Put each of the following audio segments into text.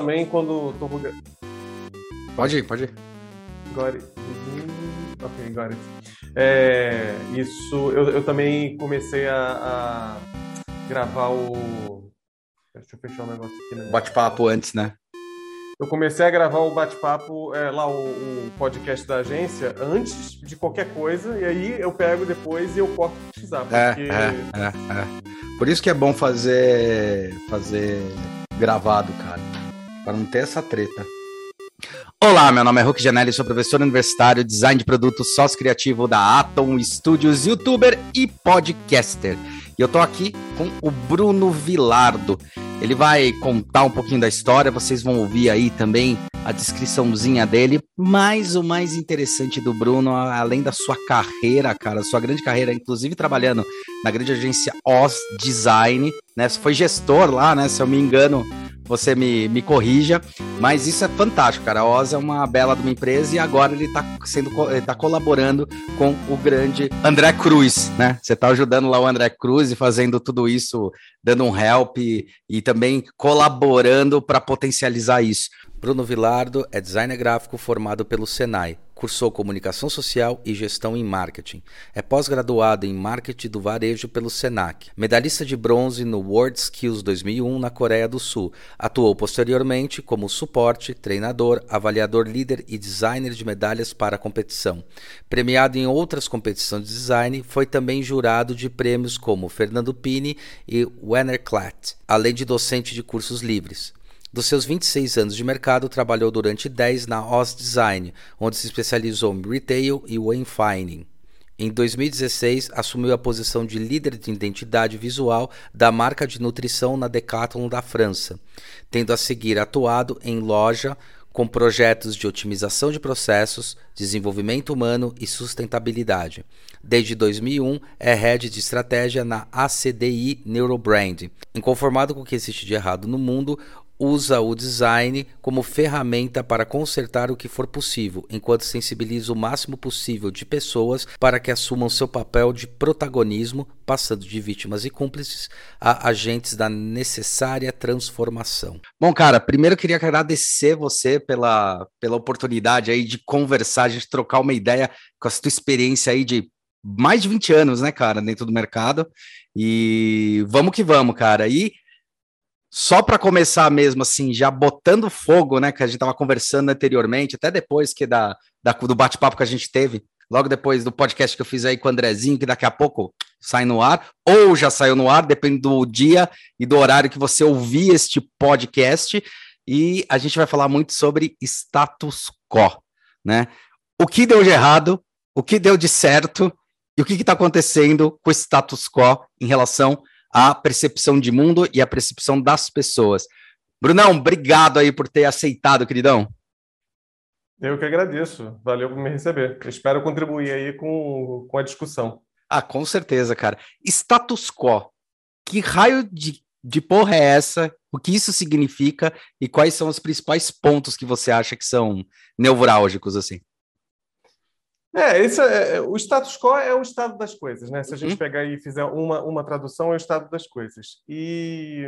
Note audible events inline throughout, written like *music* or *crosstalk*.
também quando tô... Pode ir, pode ir. Got it. Ok, got it. É, isso, eu, eu também comecei a, a gravar o... Deixa eu fechar o um negócio aqui. Né? Bate-papo antes, né? eu comecei a gravar o bate-papo é, lá, o, o, podcast da agência, antes de qualquer coisa, e aí eu pego depois e eu corto o que precisar. É, porque... É, é, é, Por isso que é bom fazer, fazer gravado, cara, para não ter essa treta. Olá, meu nome é Hulk Janelli, sou professor universitário, design de produtos, sócio criativo da Atom Studios, youtuber e podcaster. E eu tô aqui com o Bruno Vilardo. Ele vai contar um pouquinho da história, vocês vão ouvir aí também a descriçãozinha dele. Mas o mais interessante do Bruno, além da sua carreira, cara, sua grande carreira, inclusive trabalhando na grande agência Oz Design, né? Você foi gestor lá, né? Se eu me engano, você me, me corrija, mas isso é fantástico, cara. A Oz é uma bela de uma empresa e agora ele está sendo ele tá colaborando com o grande André Cruz, né? Você está ajudando lá o André Cruz e fazendo tudo isso, dando um help e, e também colaborando para potencializar isso. Bruno Vilardo é designer gráfico formado pelo Senai. Cursou Comunicação Social e Gestão em Marketing. É pós-graduado em Marketing do Varejo pelo SENAC. Medalhista de bronze no World Skills 2001 na Coreia do Sul. Atuou posteriormente como suporte, treinador, avaliador líder e designer de medalhas para a competição. Premiado em outras competições de design, foi também jurado de prêmios como Fernando Pini e Wennerklatt, além de docente de cursos livres. Dos seus 26 anos de mercado, trabalhou durante 10 na Oz Design, onde se especializou em retail e wayfinding. Em 2016, assumiu a posição de líder de identidade visual da marca de nutrição na Decathlon da França, tendo a seguir atuado em loja com projetos de otimização de processos, desenvolvimento humano e sustentabilidade. Desde 2001, é head de estratégia na ACDI Neurobrand. Inconformado com o que existe de errado no mundo, usa o design como ferramenta para consertar o que for possível, enquanto sensibiliza o máximo possível de pessoas para que assumam seu papel de protagonismo, passando de vítimas e cúmplices a agentes da necessária transformação. Bom, cara, primeiro eu queria agradecer você pela, pela oportunidade aí de conversar, de trocar uma ideia com a sua experiência aí de mais de 20 anos, né, cara, dentro do mercado. E vamos que vamos, cara. E só para começar mesmo, assim, já botando fogo, né, que a gente estava conversando anteriormente, até depois que da, da do bate-papo que a gente teve, logo depois do podcast que eu fiz aí com o Andrezinho, que daqui a pouco sai no ar, ou já saiu no ar, depende do dia e do horário que você ouvir este podcast, e a gente vai falar muito sobre status quo, né? O que deu de errado, o que deu de certo e o que está acontecendo com o status quo em relação a percepção de mundo e a percepção das pessoas. Brunão, obrigado aí por ter aceitado, queridão. Eu que agradeço. Valeu por me receber. Eu espero contribuir aí com, com a discussão. Ah, com certeza, cara. Status quo. Que raio de, de porra é essa? O que isso significa? E quais são os principais pontos que você acha que são neurálgicos, assim? É, esse é, é, o status quo é o estado das coisas, né? Se a gente uhum. pegar e fizer uma, uma tradução, é o estado das coisas. E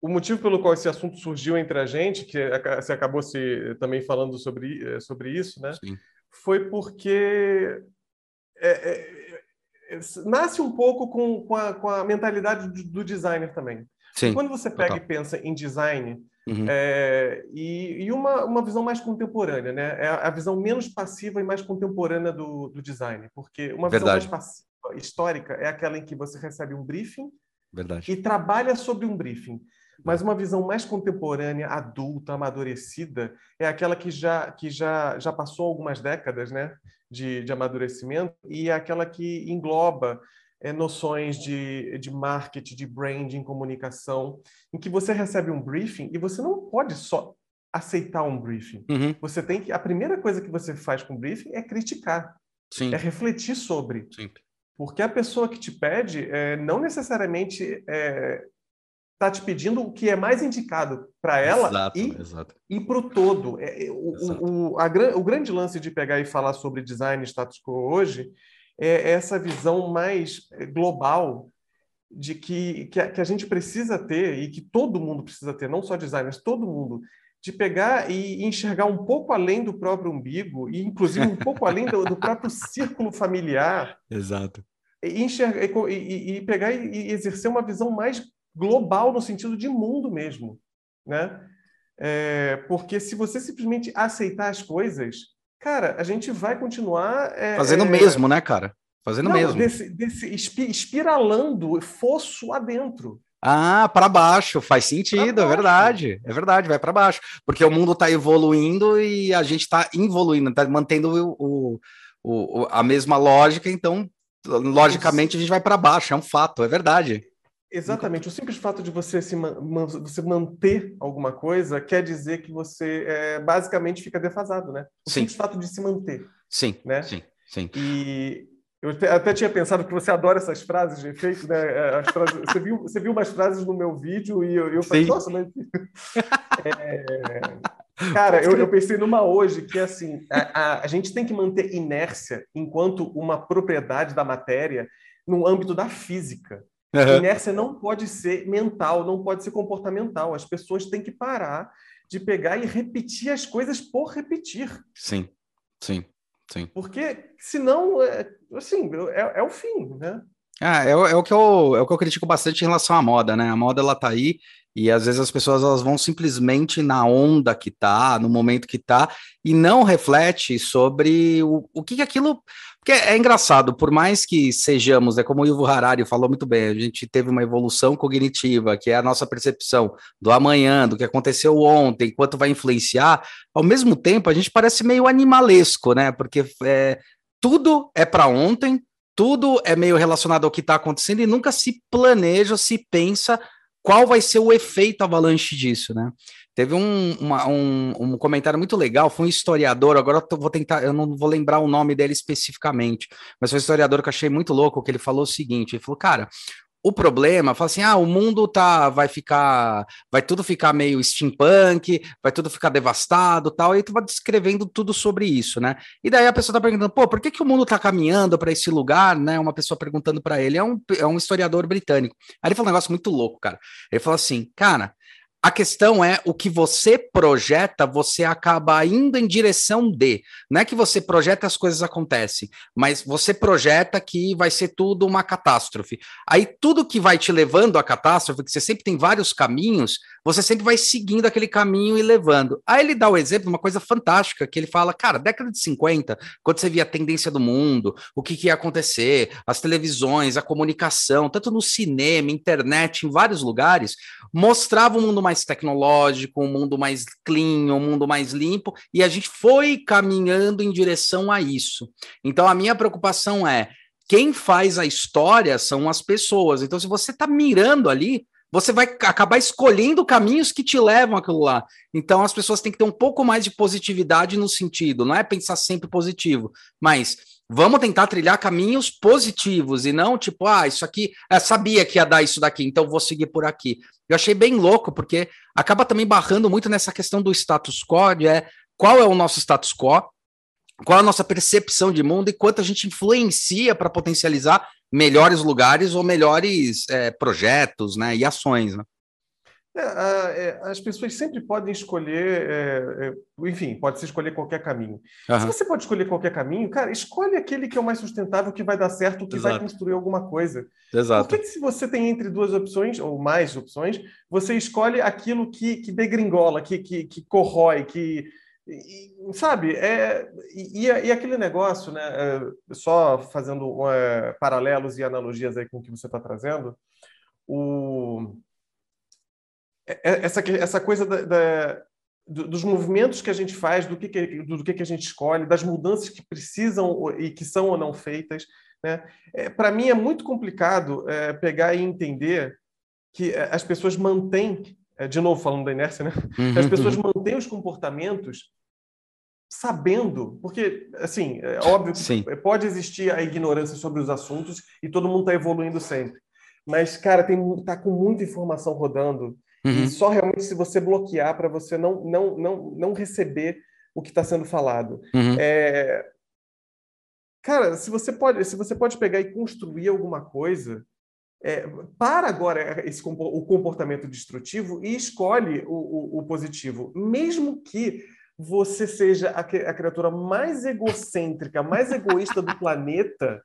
o motivo pelo qual esse assunto surgiu entre a gente, que você acabou se também falando sobre, eh, sobre isso, né? Sim. Foi porque é, é, é, nasce um pouco com, com, a, com a mentalidade do, do designer também. Sim, quando você pega total. e pensa em design, Uhum. É, e, e uma, uma visão mais contemporânea, né? É a visão menos passiva e mais contemporânea do, do design, porque uma Verdade. visão mais passiva, histórica, é aquela em que você recebe um briefing Verdade. e trabalha sobre um briefing. Mas uma visão mais contemporânea, adulta, amadurecida, é aquela que já, que já, já passou algumas décadas né, de, de amadurecimento e é aquela que engloba é, noções de, de marketing, de branding, comunicação, em que você recebe um briefing e você não pode só aceitar um briefing. Uhum. Você tem que a primeira coisa que você faz com o briefing é criticar, Sim. é refletir sobre, Sim. porque a pessoa que te pede é, não necessariamente está é, te pedindo o que é mais indicado para ela exato, e, e para o todo. É, o, o, a, o grande lance de pegar e falar sobre design status quo hoje é essa visão mais eh, global de que, que a, que, a, gente precisa ter, e que todo mundo precisa ter, não só designers, todo mundo, de pegar e enxergar um pouco além do próprio umbigo, e inclusive um pouco além do, do próprio círculo familiar. *laughs* Exato. E, enxergar, e, e pegar e exercer uma visão mais global no sentido de mundo mesmo, né? É, porque se você simplesmente aceitar as coisas, cara, a gente vai continuar é, fazendo o é, mesmo, né, cara? Fazendo não, mesmo. Desse, desse espiralando fosso adentro. Ah, para baixo, faz sentido, é verdade, é verdade, vai para baixo, porque o mundo está evoluindo e a gente está evoluindo, está mantendo o, o, o, a mesma lógica, então, logicamente, a gente vai para baixo, é um fato, é verdade. Exatamente. O simples fato de você se você manter alguma coisa quer dizer que você é, basicamente fica defasado, né? O sim. simples fato de se manter. Sim. Né? Sim. Sim. E eu até tinha pensado que você adora essas frases de efeito, né? É, as frases, você, viu, você viu umas frases no meu vídeo e eu, eu falei, sim. nossa, mas. *laughs* é... Cara, eu, eu, pensei numa hoje que é assim: a, a, a gente tem que manter inércia enquanto uma propriedade da matéria no âmbito da física. Uhum. Inércia não pode ser mental, não pode ser comportamental. As pessoas têm que parar de pegar e repetir as coisas por repetir. Sim, sim, sim. Porque senão, é, assim, é, é o fim, né? Ah, é, é, o que eu, é o que eu critico bastante em relação à moda, né? A moda, ela tá aí e às vezes as pessoas elas vão simplesmente na onda que tá, no momento que tá, e não reflete sobre o, o que, que aquilo porque é engraçado, por mais que sejamos, é como o Ivo Harari falou muito bem, a gente teve uma evolução cognitiva, que é a nossa percepção do amanhã, do que aconteceu ontem, quanto vai influenciar, ao mesmo tempo a gente parece meio animalesco, né? Porque é, tudo é para ontem, tudo é meio relacionado ao que está acontecendo e nunca se planeja, se pensa qual vai ser o efeito avalanche disso, né? Teve um, uma, um, um, comentário muito legal, foi um historiador, agora eu vou tentar, eu não vou lembrar o nome dele especificamente, mas foi um historiador que eu achei muito louco, que ele falou o seguinte, ele falou, cara, o problema, fala assim, ah, o mundo tá, vai ficar, vai tudo ficar meio steampunk, vai tudo ficar devastado, tal, e tu vai descrevendo tudo sobre isso, né? E daí a pessoa tá perguntando, pô, por que que o mundo tá caminhando para esse lugar, né? Uma pessoa perguntando para ele, é um, é um historiador britânico. Aí ele falou um negócio muito louco, cara. Ele falou assim, cara, a questão é o que você projeta, você acaba indo em direção de. Não é que você projeta as coisas acontecem, mas você projeta que vai ser tudo uma catástrofe. Aí tudo que vai te levando à catástrofe, que você sempre tem vários caminhos, você sempre vai seguindo aquele caminho e levando. Aí ele dá o exemplo de uma coisa fantástica, que ele fala, cara, década de 50, quando você via a tendência do mundo, o que, que ia acontecer, as televisões, a comunicação, tanto no cinema, internet, em vários lugares, mostrava um mundo mais tecnológico, um mundo mais clean, um mundo mais limpo, e a gente foi caminhando em direção a isso. Então a minha preocupação é quem faz a história são as pessoas. Então, se você está mirando ali, você vai acabar escolhendo caminhos que te levam aquilo lá. Então, as pessoas têm que ter um pouco mais de positividade no sentido, não é pensar sempre positivo, mas vamos tentar trilhar caminhos positivos e não tipo, ah, isso aqui, eu sabia que ia dar isso daqui, então vou seguir por aqui. Eu achei bem louco, porque acaba também barrando muito nessa questão do status quo, de é qual é o nosso status quo, qual é a nossa percepção de mundo e quanto a gente influencia para potencializar melhores lugares ou melhores é, projetos né, e ações. Né? É, é, as pessoas sempre podem escolher, é, é, enfim, pode se escolher qualquer caminho. Uhum. Se você pode escolher qualquer caminho, cara, escolhe aquele que é o mais sustentável, que vai dar certo, que Exato. vai construir alguma coisa. Exato. Por que, que, se você tem entre duas opções, ou mais opções, você escolhe aquilo que, que degringola, que, que, que corrói, que. E, sabe, é, e, e, aquele negócio, né? É, só fazendo paralelos e analogias aí com o que você está trazendo, o é, é, essa, essa coisa da, da, dos movimentos que a gente faz, do que, que, do que, que a gente escolhe, das mudanças que precisam e que são ou não feitas. Né? É, Para mim é muito complicado é, pegar e entender que é, as pessoas mantêm, de novo falando da inércia, né? As pessoas uhum. mantêm os comportamentos sabendo, porque, assim, é óbvio que Sim. pode existir a ignorância sobre os assuntos e todo mundo está evoluindo sempre. Mas, cara, tem, tá com muita informação rodando Uhum. E só realmente se você bloquear para você não, não, não, não receber o que está sendo falado. Uhum. É... Cara, se você pode, se você pode pegar e construir alguma coisa, é, para agora esse, o comportamento destrutivo e escolhe o, o, o positivo, mesmo que você seja a, a criatura mais egocêntrica, mais egoísta do planeta,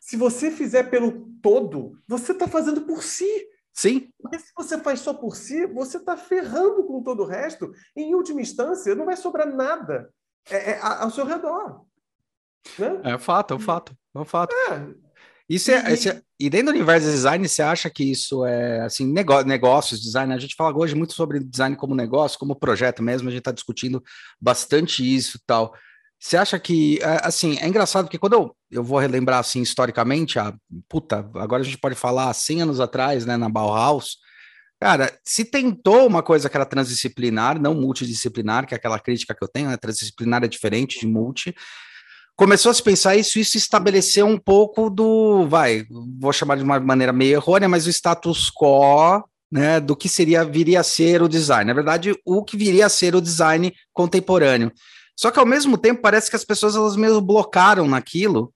se você fizer pelo todo, você está fazendo por si. Sim. Porque se você faz só por si, você está ferrando com todo o resto. E, em última instância, não vai sobrar nada é, é, ao seu redor. Né? É fato, é um fato. É um fato. É. Isso é, e... É, e dentro do universo do design, você acha que isso é assim, negócio, negócios, design? A gente fala hoje muito sobre design como negócio, como projeto mesmo, a gente está discutindo bastante isso e tal. Você acha que, é, assim, é engraçado porque quando eu, eu vou relembrar, assim, historicamente, a puta, agora a gente pode falar 100 anos atrás, né, na Bauhaus, cara, se tentou uma coisa que era transdisciplinar, não multidisciplinar, que é aquela crítica que eu tenho, né, transdisciplinar é diferente de multi, começou a se pensar isso, isso estabeleceu um pouco do, vai, vou chamar de uma maneira meio errônea, mas o status quo, né, do que seria viria a ser o design. Na verdade, o que viria a ser o design contemporâneo. Só que ao mesmo tempo parece que as pessoas elas mesmo blocaram naquilo.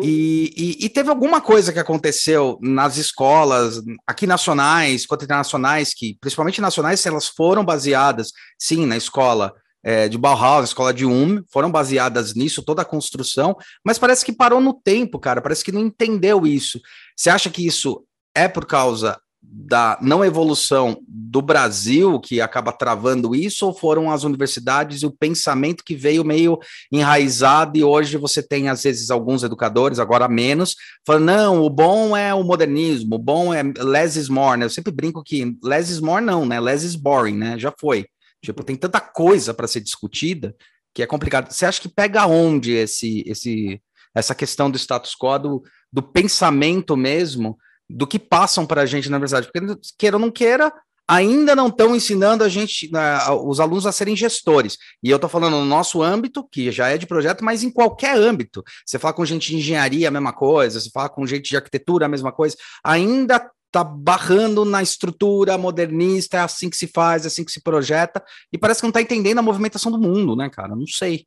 E, e, e, teve alguma coisa que aconteceu nas escolas, aqui nacionais, quanto internacionais, que, principalmente nacionais, elas foram baseadas, sim, na escola é, de Bauhaus, escola de Um, foram baseadas nisso, toda a construção, mas parece que parou no tempo, cara, parece que não entendeu isso. Você acha que isso é por causa da não evolução do Brasil que acaba travando isso, ou foram as universidades e o pensamento que veio meio enraizado e hoje você tem, às vezes, alguns educadores, agora menos, falando, não, o bom é o modernismo, o bom é less is more, né? Eu sempre brinco que less is more não, né? Less is boring, né? Já foi. Tipo, tem tanta coisa para ser discutida que é complicado. Você acha que pega onde esse, esse, essa questão do status quo, do, do pensamento mesmo, do que passam para a gente na verdade? Porque, queira ou não queira, ainda não estão ensinando a gente, uh, os alunos a serem gestores. E eu estou falando no nosso âmbito, que já é de projeto, mas em qualquer âmbito. Você fala com gente de engenharia, a mesma coisa, você fala com gente de arquitetura, a mesma coisa. Ainda tá barrando na estrutura modernista, é assim que se faz, é assim que se projeta, e parece que não está entendendo a movimentação do mundo, né, cara? Não sei.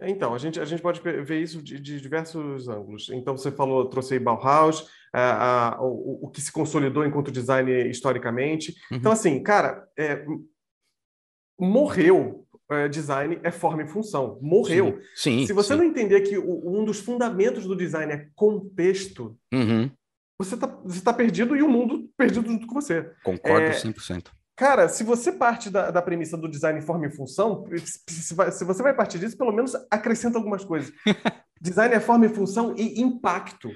É, então, a gente, a gente pode ver isso de, de diversos ângulos. Então, você falou, trouxe aí Bauhaus, a, a, o, o, que se consolidou enquanto design historicamente. Uhum. Então, assim, cara, é, morreu é, design é forma e função. Morreu. Sim, sim Se você sim. não entender que o, um dos fundamentos do design é contexto, uhum você está você tá perdido e o mundo perdido junto com você. Concordo é, 100%. Cara, se você parte da, da premissa do design forma e função, se, vai, se, você vai partir disso, pelo menos acrescenta algumas coisas. *laughs* design é forma e função e impacto.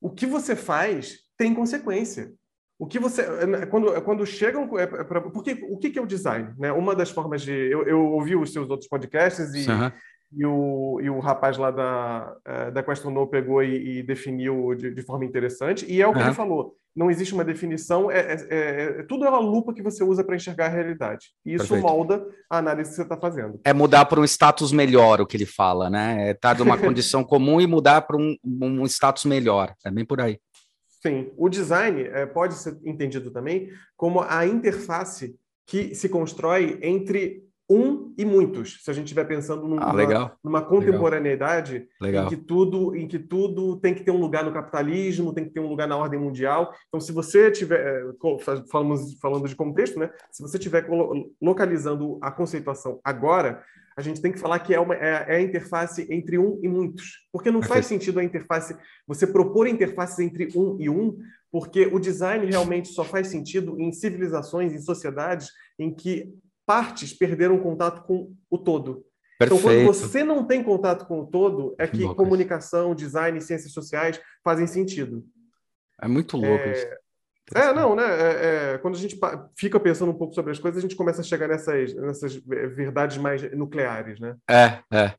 O que você faz tem consequência. O que você quando quando chegam é, é pra, porque o que é o design, né? Uma das formas de eu, eu ouvi os seus outros podcasts e uhum e o, e o rapaz lá da, é, da Question No pegou e, e definiu de, de, forma interessante. E é o que uhum. ele falou: não existe uma definição, é, é, é, é tudo é uma lupa que você usa para enxergar a realidade. E isso Perfeito. molda a análise que você está fazendo. É mudar para um status melhor, o que ele fala, né? É estar tá numa *laughs* condição comum e mudar para um, um status melhor. É bem por aí. Sim. O design é, pode ser entendido também como a interface que se constrói entre um e muitos. Se a gente estiver pensando numa, ah, numa contemporaneidade legal. em que tudo em que tudo tem que ter um lugar no capitalismo, tem que ter um lugar na ordem mundial. Então, se você tiver eh, falamos falando de contexto, né? Se você estiver localizando a conceituação agora, a gente tem que falar que é, uma, é, é a interface entre um e muitos, porque não faz sentido a interface você propor interfaces entre um e um, porque o design realmente só faz sentido em civilizações, em sociedades em que partes perderam contato com o todo. Perfeito. Então, quando você não tem contato com o todo, é que comunicação, design ciências sociais fazem sentido. É muito louco é... isso. É, não, né? É, é, quando a gente fica pensando um pouco sobre as coisas, a gente começa a chegar nessas, nessas verdades mais nucleares, né? É, é.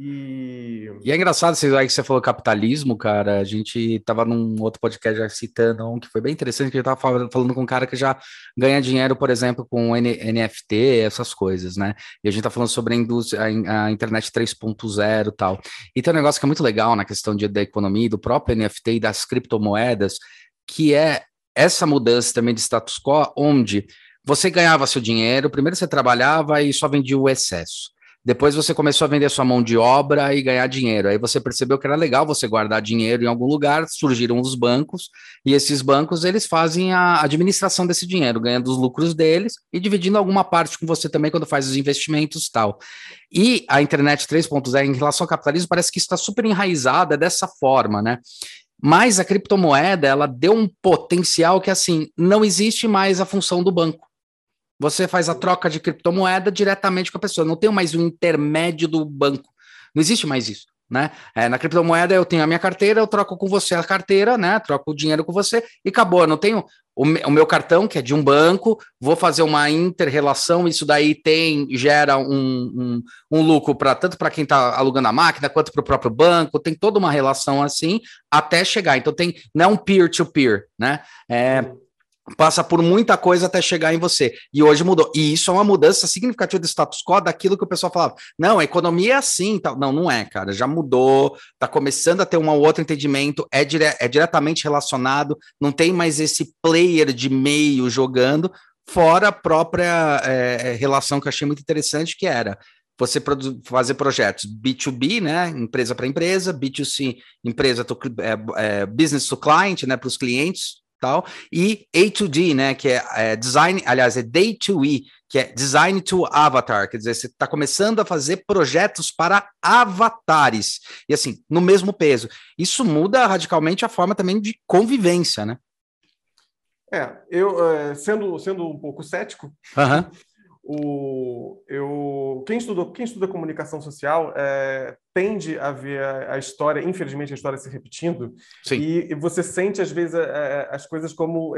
E... e é engraçado você, aí que você falou capitalismo, cara. A gente tava num outro podcast já citando um que foi bem interessante, que gente tava falando, falando com um cara que já ganha dinheiro, por exemplo, com NFT, essas coisas, né? E a gente tá falando sobre a indústria, a, a internet 3.0 e tal. E tem um negócio que é muito legal na questão de, da economia, do próprio NFT e das criptomoedas, que é essa mudança também de status quo, onde você ganhava seu dinheiro, primeiro você trabalhava e só vendia o excesso. Depois você começou a vender sua mão de obra e ganhar dinheiro. Aí você percebeu que era legal você guardar dinheiro em algum lugar, surgiram os bancos, e esses bancos eles fazem a administração desse dinheiro, ganhando os lucros deles e dividindo alguma parte com você também quando faz os investimentos tal. E a internet 3.0 em relação ao capitalismo parece que está super enraizada dessa forma, né? Mas a criptomoeda, ela deu um potencial que assim, não existe mais a função do banco. Você faz a troca de criptomoeda diretamente com a pessoa, não tem mais um intermédio do banco. Não existe mais isso. Né? É, na criptomoeda eu tenho a minha carteira, eu troco com você a carteira, né? Troco o dinheiro com você e acabou. Eu não tenho o, o meu cartão, que é de um banco, vou fazer uma inter-relação, isso daí tem, gera um, um, um lucro para tanto para quem está alugando a máquina quanto para o próprio banco, tem toda uma relação assim até chegar. Então tem, não é um peer-to-peer, -peer, né? É, passa por muita coisa até chegar em você. E hoje mudou. E isso é uma mudança significativa do status quo daquilo que o pessoal falava. Não, a economia é assim, tal. Não, não é, cara. Já mudou, tá começando a ter um outro entendimento, é, dire é diretamente relacionado, não tem mais esse player de meio jogando, fora a própria é, relação que eu achei muito interessante, que era você fazer projetos B2B, né, empresa para empresa, B2C, empresa to, é, é, business to client, né, para os clientes, tal, e A2D, né, que é, é design, aliás, é Day to E, que é design to avatar, quer dizer, você está começando a fazer projetos para avatares, e assim, no mesmo peso. Isso muda radicalmente a forma também de convivência, né? É, eu, é, sendo, sendo um pouco cético, uhum. O, eu, quem, estudou, quem estuda comunicação social é, tende a ver a, a, história, infelizmente, a história se repetindo, e, e, você sente, às vezes, a, a, as coisas como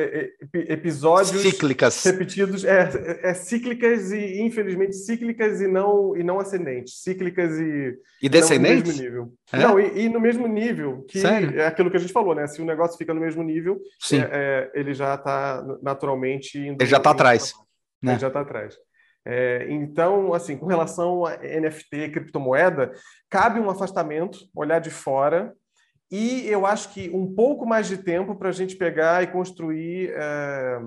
episódios cíclicas. repetidos, é, é, é, cíclicas e, infelizmente, cíclicas e não, e não ascendentes, cíclicas e... E descendentes? No mesmo nível. É? Não, e, no mesmo nível, que Sério? é aquilo que a gente falou, né? Se o negócio fica no mesmo nível, é, é, ele já está naturalmente... Indo, ele já está atrás. Né? Ele já está atrás. É, então, assim, com relação a NFT, criptomoeda, cabe um afastamento, olhar de fora, e eu acho que um pouco mais de tempo para a gente pegar e construir é,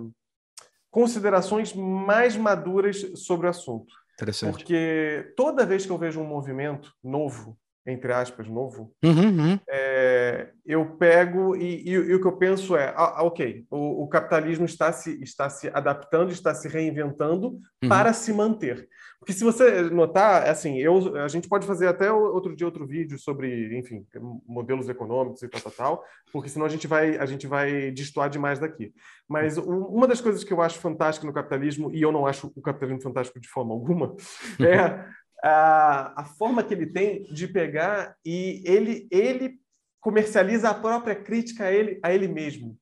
considerações mais maduras sobre o assunto. Interessante. Porque toda vez que eu vejo um movimento novo, entre aspas, novo, uhum, uhum. É, eu pego e, e, e, o que eu penso é, ah, ah, ok, o, o, capitalismo está se, está se adaptando, está se reinventando uhum. para se manter. Porque se você notar, assim, eu, a gente pode fazer até outro dia outro vídeo sobre, enfim, modelos econômicos e tal, tal, tal, porque senão a gente vai, a gente vai destoar demais daqui. Mas uma das coisas que eu acho fantástica no capitalismo, e eu não acho o capitalismo fantástico de forma alguma, é a, a forma que ele tem de pegar e ele, ele comercializa a própria crítica a ele, a ele mesmo.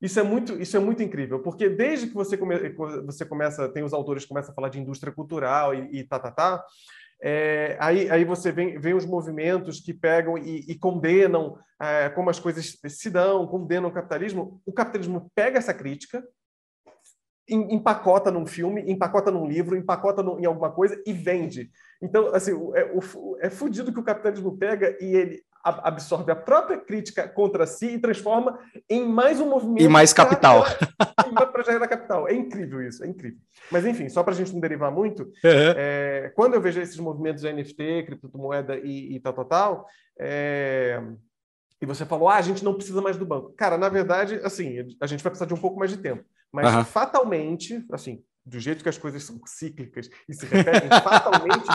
Isso é muito, isso é muito incrível, porque desde que você, come, você começa, tem os autores que começam a falar de indústria cultural e, e tá, tá, tá, é, aí, aí você vem, vem os movimentos que pegam e, e condenam é, como as coisas se dão, condenam o capitalismo. O capitalismo pega essa crítica, empacota num filme, empacota num livro, empacota num, em alguma coisa e vende. Então, assim, é, é fudido que o capitalismo pega e ele absorve a própria crítica contra si e transforma em mais um movimento. E mais capital. Para gerar capital. É incrível isso, é incrível. Mas, enfim, só para a gente não derivar muito, uhum. é, quando eu vejo esses movimentos de NFT, criptomoeda e, e tal, tal, tal, é, e você falou, ah, a gente não precisa mais do banco. Cara, na verdade, assim, a gente vai precisar de um pouco mais de tempo. Mas uhum. fatalmente, assim, do jeito que as coisas são cíclicas e se repetem, fatalmente,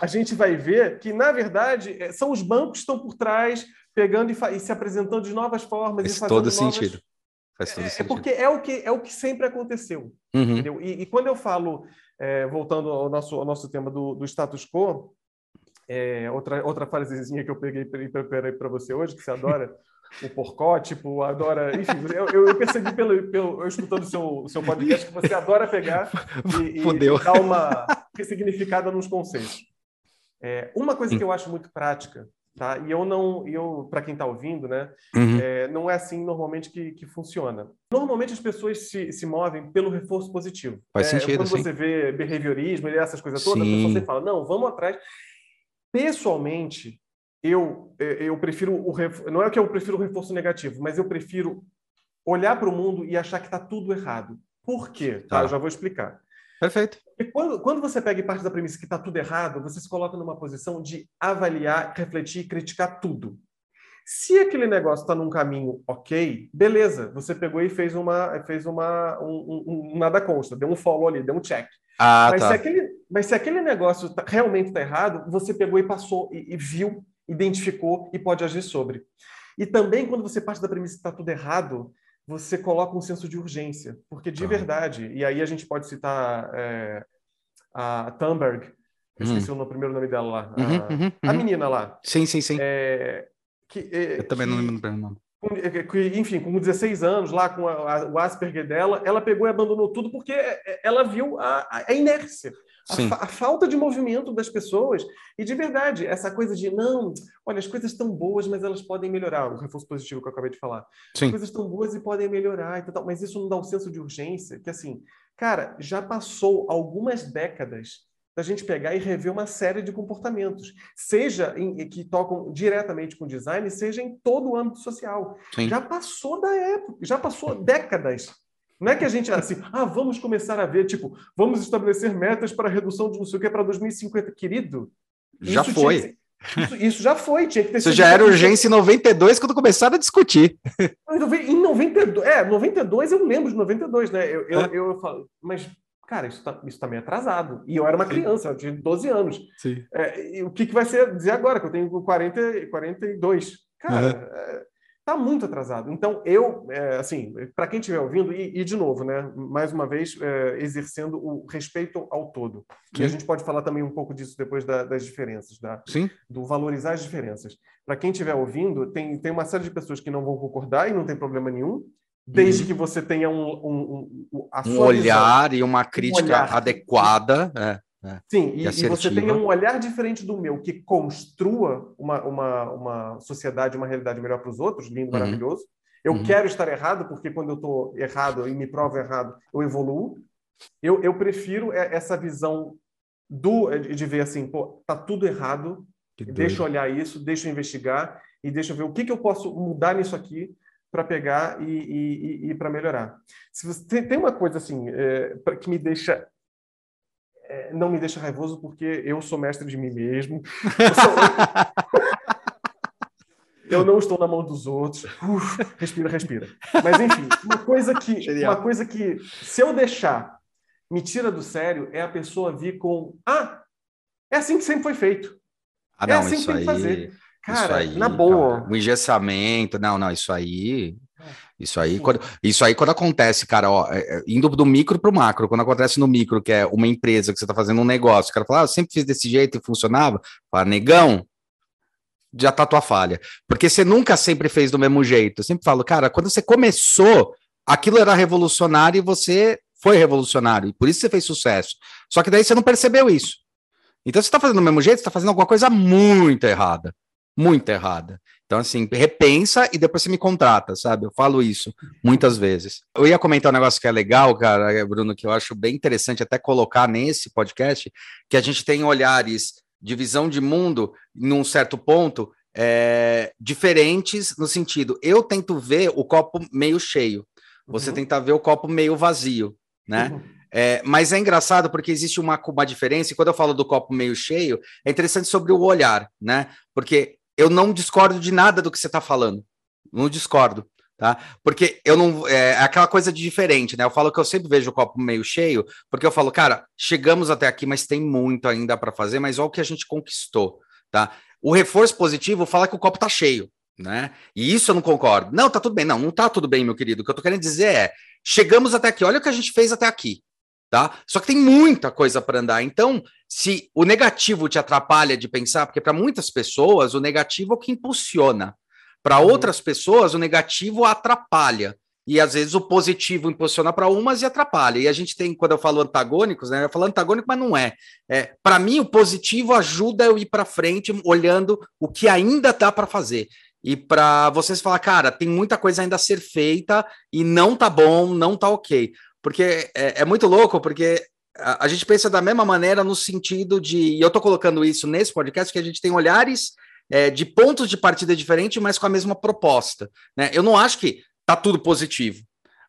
a gente vai ver que, na verdade, é, são os bancos que estão por trás, pegando e, e se apresentando de novas formas. Faz e fazendo todo novas... sentido. Faz todo é, é sentido. É porque é o que, é o que sempre aconteceu. Uhum. E, e, quando eu falo, é, voltando ao nosso, ao nosso tema do, do status quo, é, outra, outra frasezinha que eu peguei e preparei para você hoje, que você adora, *laughs* o porcó, tipo, adora. Enfim, eu, eu percebi pelo, pelo eu escutando o seu, seu podcast que você adora pegar e, e dar uma ressignificada nos conceitos. É, uma coisa que eu acho muito prática, tá? E eu não, eu para quem está ouvindo, né? Uhum. É, não é assim normalmente que, que funciona. Normalmente as pessoas se, se movem pelo reforço positivo. Faz é, sentido. Quando sim. você vê behaviorismo e essas coisas todas, sim. a pessoa sempre fala: não, vamos atrás. Pessoalmente, eu, é, eu prefiro o não é que eu prefiro o reforço negativo, mas eu prefiro olhar para o mundo e achar que está tudo errado. Por quê? Tá. tá. Eu já vou explicar. Perfeito. E quando, quando você pega e parte da premissa que está tudo errado, você se coloca numa posição de avaliar, refletir e criticar tudo. Se aquele negócio está num caminho ok, beleza, você pegou e fez uma, fez uma um, um, um nada consta, deu um follow ali, deu um check. Ah, mas, tá. se aquele, mas se aquele negócio tá, realmente está errado, você pegou e passou e, e, viu, identificou e pode agir sobre. E também, quando você parte da premissa que está tudo errado, você coloca um senso de urgência. Porque, de tá. verdade, e aí a gente pode citar é, a Thunberg, eu esqueci hum. o primeiro nome dela lá, uhum, a, uhum, a, menina lá. Sim, sim, sim. É, que, é, eu também que, não lembro o primeiro nome. Que, enfim, com 16 anos, lá com a, a, o Asperger dela, ela pegou e abandonou tudo porque ela viu a, a inércia. A, fa a, falta de movimento das pessoas. E de verdade, essa coisa de não, olha, as coisas estão boas, mas elas podem melhorar. O reforço positivo que eu acabei de falar. Sim. As coisas estão boas e podem melhorar, e tal, mas isso não dá um senso de urgência, que assim, cara, já passou algumas décadas da gente pegar e rever uma série de comportamentos, seja em, que tocam diretamente com design, seja em todo o âmbito social. Sim. Já passou da época, já passou décadas não é que a gente assim, ah, vamos começar a ver, tipo, vamos estabelecer metas para redução de não sei o que para 2050. Querido, já foi. Isso, isso, já foi, tinha que ter Isso já era urgência em 92 quando começaram a discutir. Em 92, é, 92 eu lembro de 92, né? Eu, eu, é. eu, eu falo, mas, cara, isso está isso tá meio atrasado. E eu era uma Sim. criança, eu tinha 12 anos. Sim. É, o que, que vai ser dizer agora, que eu tenho 40, 42? Cara, uhum. é, Está muito atrasado. Então, eu, é, assim, para quem estiver ouvindo, e, e, de novo, né, mais uma vez, é, exercendo o respeito ao todo. Sim. E a gente pode falar também um pouco disso depois da, das diferenças, da, Sim. do valorizar as diferenças. Para quem estiver ouvindo, tem, tem uma série de pessoas que não vão concordar e não tem problema nenhum, desde uhum. que você tenha um, um, um, um olhar visão, e uma crítica um adequada. É. É. Sim, e, e, você tenha um olhar diferente do meu que construa uma, uma, uma sociedade, uma realidade melhor para os outros, lindo, uhum. maravilhoso. Eu uhum. quero estar errado, porque quando eu estou errado e me provo errado, eu evoluo. Eu, eu prefiro essa visão do de ver assim, pô, tá tudo errado, deixa eu olhar isso, deixa eu investigar e deixa eu ver o que, que eu posso mudar nisso aqui para pegar e, e, e para melhorar. Se você tem, tem uma coisa assim é, que me deixa é, não me deixa raivoso porque eu sou mestre de mim mesmo. Eu, sou... *laughs* eu não estou na mão dos outros. Uf, respira, respira. Mas enfim, uma coisa que, *laughs* uma coisa que se eu deixar me tira do sério é a pessoa vir com ah, é assim que sempre foi feito. Ah, não, é assim que tem aí, que fazer. Cara, aí, na boa. Cara, o engessamento, não, não, isso aí isso aí, quando, isso aí, quando acontece, cara, ó, é, é, indo do micro para o macro, quando acontece no micro, que é uma empresa que você está fazendo um negócio, o cara fala, ah, eu sempre fiz desse jeito e funcionava, fala, negão, já tá tua falha. Porque você nunca sempre fez do mesmo jeito. Eu sempre falo, cara, quando você começou, aquilo era revolucionário e você foi revolucionário, e por isso você fez sucesso. Só que daí você não percebeu isso. Então você está fazendo do mesmo jeito, você está fazendo alguma coisa muito errada. Muito errada. Então, assim, repensa e depois você me contrata, sabe? Eu falo isso muitas vezes. Eu ia comentar um negócio que é legal, cara, Bruno, que eu acho bem interessante até colocar nesse podcast, que a gente tem olhares de visão de mundo, num certo ponto, é, diferentes no sentido, eu tento ver o copo meio cheio, você uhum. tenta ver o copo meio vazio, né? Uhum. É, mas é engraçado porque existe uma, uma diferença, e quando eu falo do copo meio cheio, é interessante sobre o olhar, né? Porque eu não discordo de nada do que você está falando. Não discordo, tá? Porque eu não. É, é aquela coisa de diferente, né? Eu falo que eu sempre vejo o copo meio cheio, porque eu falo, cara, chegamos até aqui, mas tem muito ainda para fazer, mas olha o que a gente conquistou, tá? O reforço positivo fala que o copo tá cheio, né? E isso eu não concordo. Não, tá tudo bem. Não, não tá tudo bem, meu querido. O que eu tô querendo dizer é: chegamos até aqui, olha o que a gente fez até aqui tá? Só que tem muita coisa para andar. Então, se o negativo te atrapalha de pensar, porque para muitas pessoas o negativo é o que impulsiona. Para uhum. outras pessoas, o negativo atrapalha. E às vezes o positivo impulsiona para umas e atrapalha. E a gente tem, quando eu falo antagônicos, né? Eu falo antagônico, mas não é. é para mim, o positivo ajuda eu ir para frente, olhando o que ainda dá para fazer. E para vocês falar, cara, tem muita coisa ainda a ser feita e não tá bom, não tá ok. Porque é, é muito louco, porque a, a, gente pensa da mesma maneira no sentido de. E eu estou colocando isso nesse podcast, que a gente tem olhares é, de pontos de partida diferentes, mas com a mesma proposta. Né? Eu não acho que tá tudo positivo.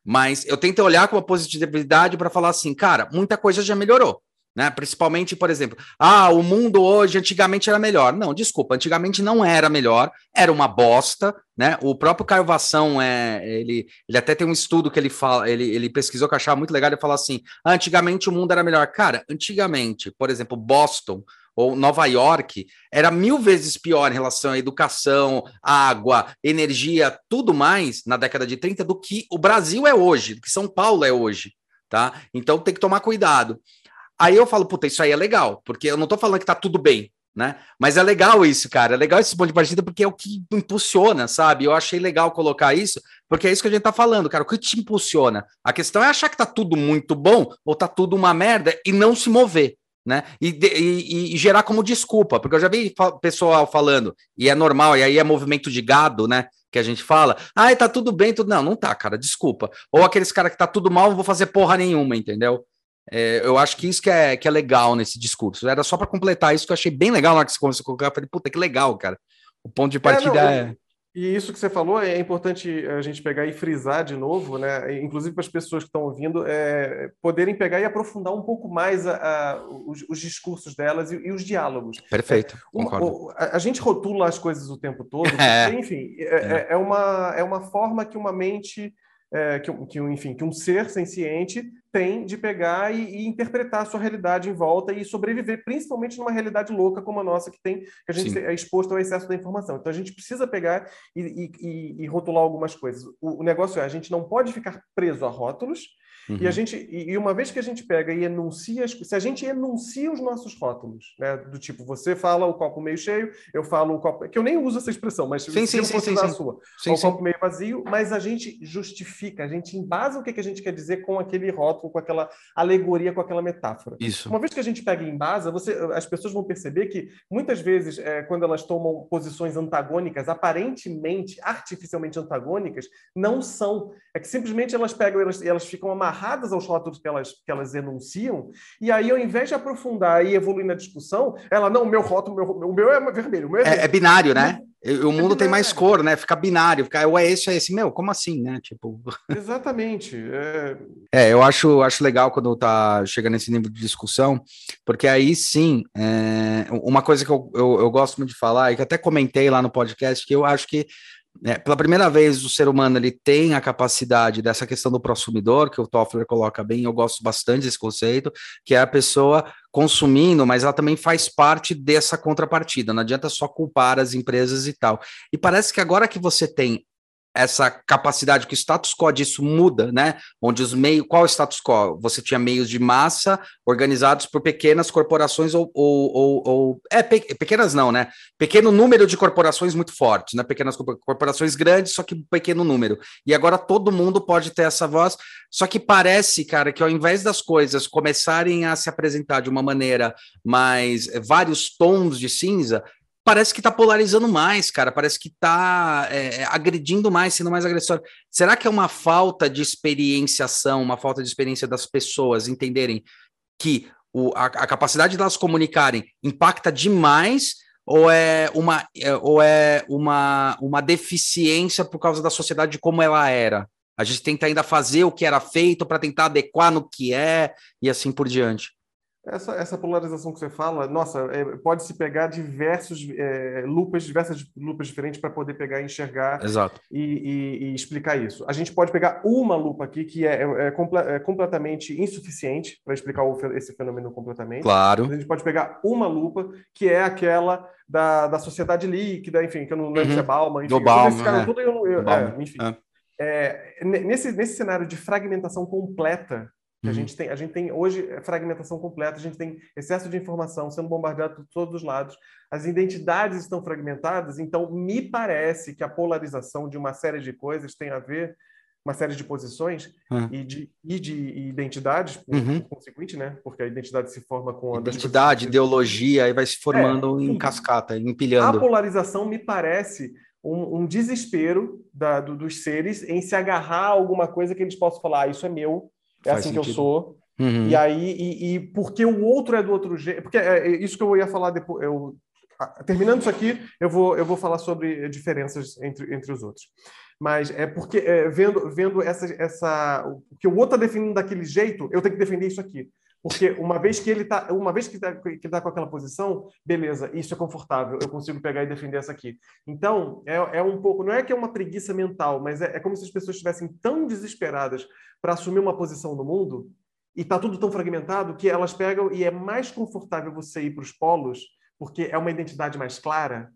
Mas eu tento olhar com uma positividade para falar assim, cara, muita coisa já melhorou. Né? Principalmente, por exemplo, ah, o mundo hoje antigamente era melhor. Não, desculpa, antigamente não era melhor, era uma bosta, né? O próprio Caio Vação, é, ele, ele até tem um estudo que ele fala, ele, ele pesquisou que eu achava muito legal, ele fala assim: ah, antigamente o mundo era melhor. Cara, antigamente, por exemplo, Boston ou Nova York era mil vezes pior em relação à educação, água, energia, tudo mais na década de 30 do que o Brasil é hoje, do que São Paulo é hoje, tá? Então tem que tomar cuidado. Aí eu falo, puta, isso aí é legal, porque eu não tô falando que tá tudo bem, né? Mas é legal isso, cara. É legal esse ponto de partida porque é o que impulsiona, sabe? Eu achei legal colocar isso, porque é isso que a gente tá falando, cara. O que te impulsiona? A questão é achar que tá tudo muito bom ou tá tudo uma merda e não se mover. Né? E, e, e gerar como desculpa, porque eu já vi pessoal falando, e é normal, e aí é movimento de gado, né? Que a gente fala, ai, tá tudo bem, tudo. Não, não tá, cara, desculpa. Ou aqueles caras que tá tudo mal, não vou fazer porra nenhuma, entendeu? É, eu acho que isso que é, que é legal nesse discurso. Era só para completar isso que eu achei bem legal na hora que você começou a colocar. Eu falei, puta, que legal, cara. O ponto de partida é. Não, é... E isso que você falou é importante a gente pegar e frisar de novo, né? Inclusive para as pessoas que estão ouvindo, é, poderem pegar e aprofundar um pouco mais a, a, os, os, discursos delas e, e, os diálogos. Perfeito. É, a, a, gente rotula as coisas o tempo todo, é. *laughs* porque, enfim, é, é, é, uma, é uma forma que uma mente é, que, que, enfim, que um ser senciente tem de pegar e, e, interpretar a sua realidade em volta e sobreviver, principalmente numa realidade louca como a nossa, que tem que a gente Sim. é exposto ao excesso da informação. Então a gente precisa pegar e, e, e rotular algumas coisas. O, o, negócio é a gente não pode ficar preso a rótulos Uhum. E a gente e, uma vez que a gente pega e enuncia, se a gente enuncia os nossos rótulos, né, do tipo você fala o copo meio cheio, eu falo o copo que eu nem uso essa expressão, mas sim, se sim, fosse sim, usar sim. a sua, sim, o copo meio vazio, mas a gente justifica, a gente embasa o que, que a gente quer dizer com aquele rótulo, com aquela alegoria, com aquela metáfora. Isso. Uma vez que a gente pega e embasa, você, as pessoas vão perceber que muitas vezes é, quando elas tomam posições antagônicas, aparentemente, artificialmente antagônicas, não são. É que simplesmente elas pegam, elas, elas ficam amarradas aos rótulos que elas, que elas enunciam, e aí, ao invés de aprofundar e evoluir na discussão, ela, não, meu rótulo, meu, o meu é vermelho, meu é, é, é binário, né? O é mundo tem mais cor, né? Fica binário, fica, ou é esse, ou é esse. Meu, como assim, né? Tipo. *laughs* Exatamente. É... é, eu acho, acho legal quando tá chegando nesse nível de discussão, porque aí sim, é, uma coisa que eu, eu, eu gosto muito de falar, e que até comentei lá no podcast, que eu acho que é, pela primeira vez o ser humano ele tem a capacidade dessa questão do consumidor, que o Toffler coloca bem, eu gosto bastante desse conceito, que é a pessoa consumindo, mas ela também faz parte dessa contrapartida, não adianta só culpar as empresas e tal. E parece que agora que você tem essa capacidade que o status quo disso muda, né? Onde os meios, qual é o status quo? Você tinha meios de massa organizados por pequenas corporações ou, ou, ou, ou é pe, pequenas não, né? Pequeno número de corporações muito fortes, né? Pequenas corporações grandes, só que pequeno número. E agora todo mundo pode ter essa voz. Só que parece, cara, que ao invés das coisas começarem a se apresentar de uma maneira mais vários tons de cinza, parece que está polarizando mais, cara. Parece que está é, é, agredindo mais, sendo mais agressor. Será que é uma falta de experienciação, uma falta de experiência das pessoas entenderem que o, a, a, capacidade delas comunicarem impacta demais? Ou é uma, é, ou é uma, uma deficiência por causa da sociedade de como ela era? A gente tenta ainda fazer o que era feito para tentar adequar no que é e assim por diante. Essa, essa polarização que você fala, nossa, é, pode se pegar diversos é, lupas, diversas lupas diferentes para poder pegar e enxergar Exato. E, e, e, explicar isso. A gente pode pegar uma lupa aqui que é, é, é, é completamente insuficiente para explicar o, esse fenômeno completamente. Claro. A gente pode pegar uma lupa que é aquela da, da sociedade líquida, enfim, que eu não lembro uhum. se é Bauman, enfim. Do Bauman, cara, é. tudo eu, eu, é, enfim. nesse, nesse cenário de fragmentação completa Uhum. A, gente tem, a gente tem hoje é, fragmentação completa, a gente tem excesso de informação sendo bombardeado por todos os lados, as identidades estão fragmentadas, então me parece que a polarização de uma série de coisas tem a ver uma série de posições uhum. e, de, e de identidades, por, uhum. consequente, né? Porque a identidade se forma com a identidade, ideologia, aí vai se formando é, em cascata, empilhando. A polarização me parece um, um desespero da, do, dos seres em se agarrar a alguma coisa que eles possam falar, ah, isso é meu, é Faz assim sentido. que eu sou. Uhum. E aí, e, e, porque o outro é do outro jeito. Porque é, é, isso que eu ia falar depois. Eu, terminando isso aqui, eu vou, eu vou falar sobre diferenças entre, entre os outros. Mas é porque, é, vendo, vendo essa, essa, o que o outro está definindo daquele jeito, eu tenho que defender isso aqui. Porque uma vez que ele está, uma vez que está que tá com aquela posição, beleza, isso é confortável, eu consigo pegar e defender essa aqui. Então, é, é um pouco, não é que é uma preguiça mental, mas é, é como se as pessoas estivessem tão desesperadas para assumir uma posição no mundo e está tudo tão fragmentado que elas pegam e é mais confortável você ir para os polos, porque é uma identidade mais clara,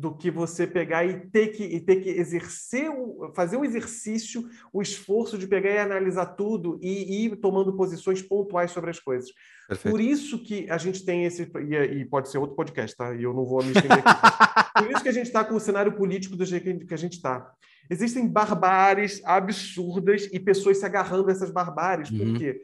do que você pegar e ter que, e ter que exercer, fazer o exercício, o esforço de pegar e analisar tudo e ir tomando posições pontuais sobre as coisas. Perfeito. Por isso que a gente tem esse. E, e, pode ser outro podcast, tá? E eu não vou me estender aqui. *laughs* Por isso que a gente está com o cenário político do jeito que a gente está. Existem barbáries absurdas e pessoas se agarrando a essas barbáries. Uhum. Por quê?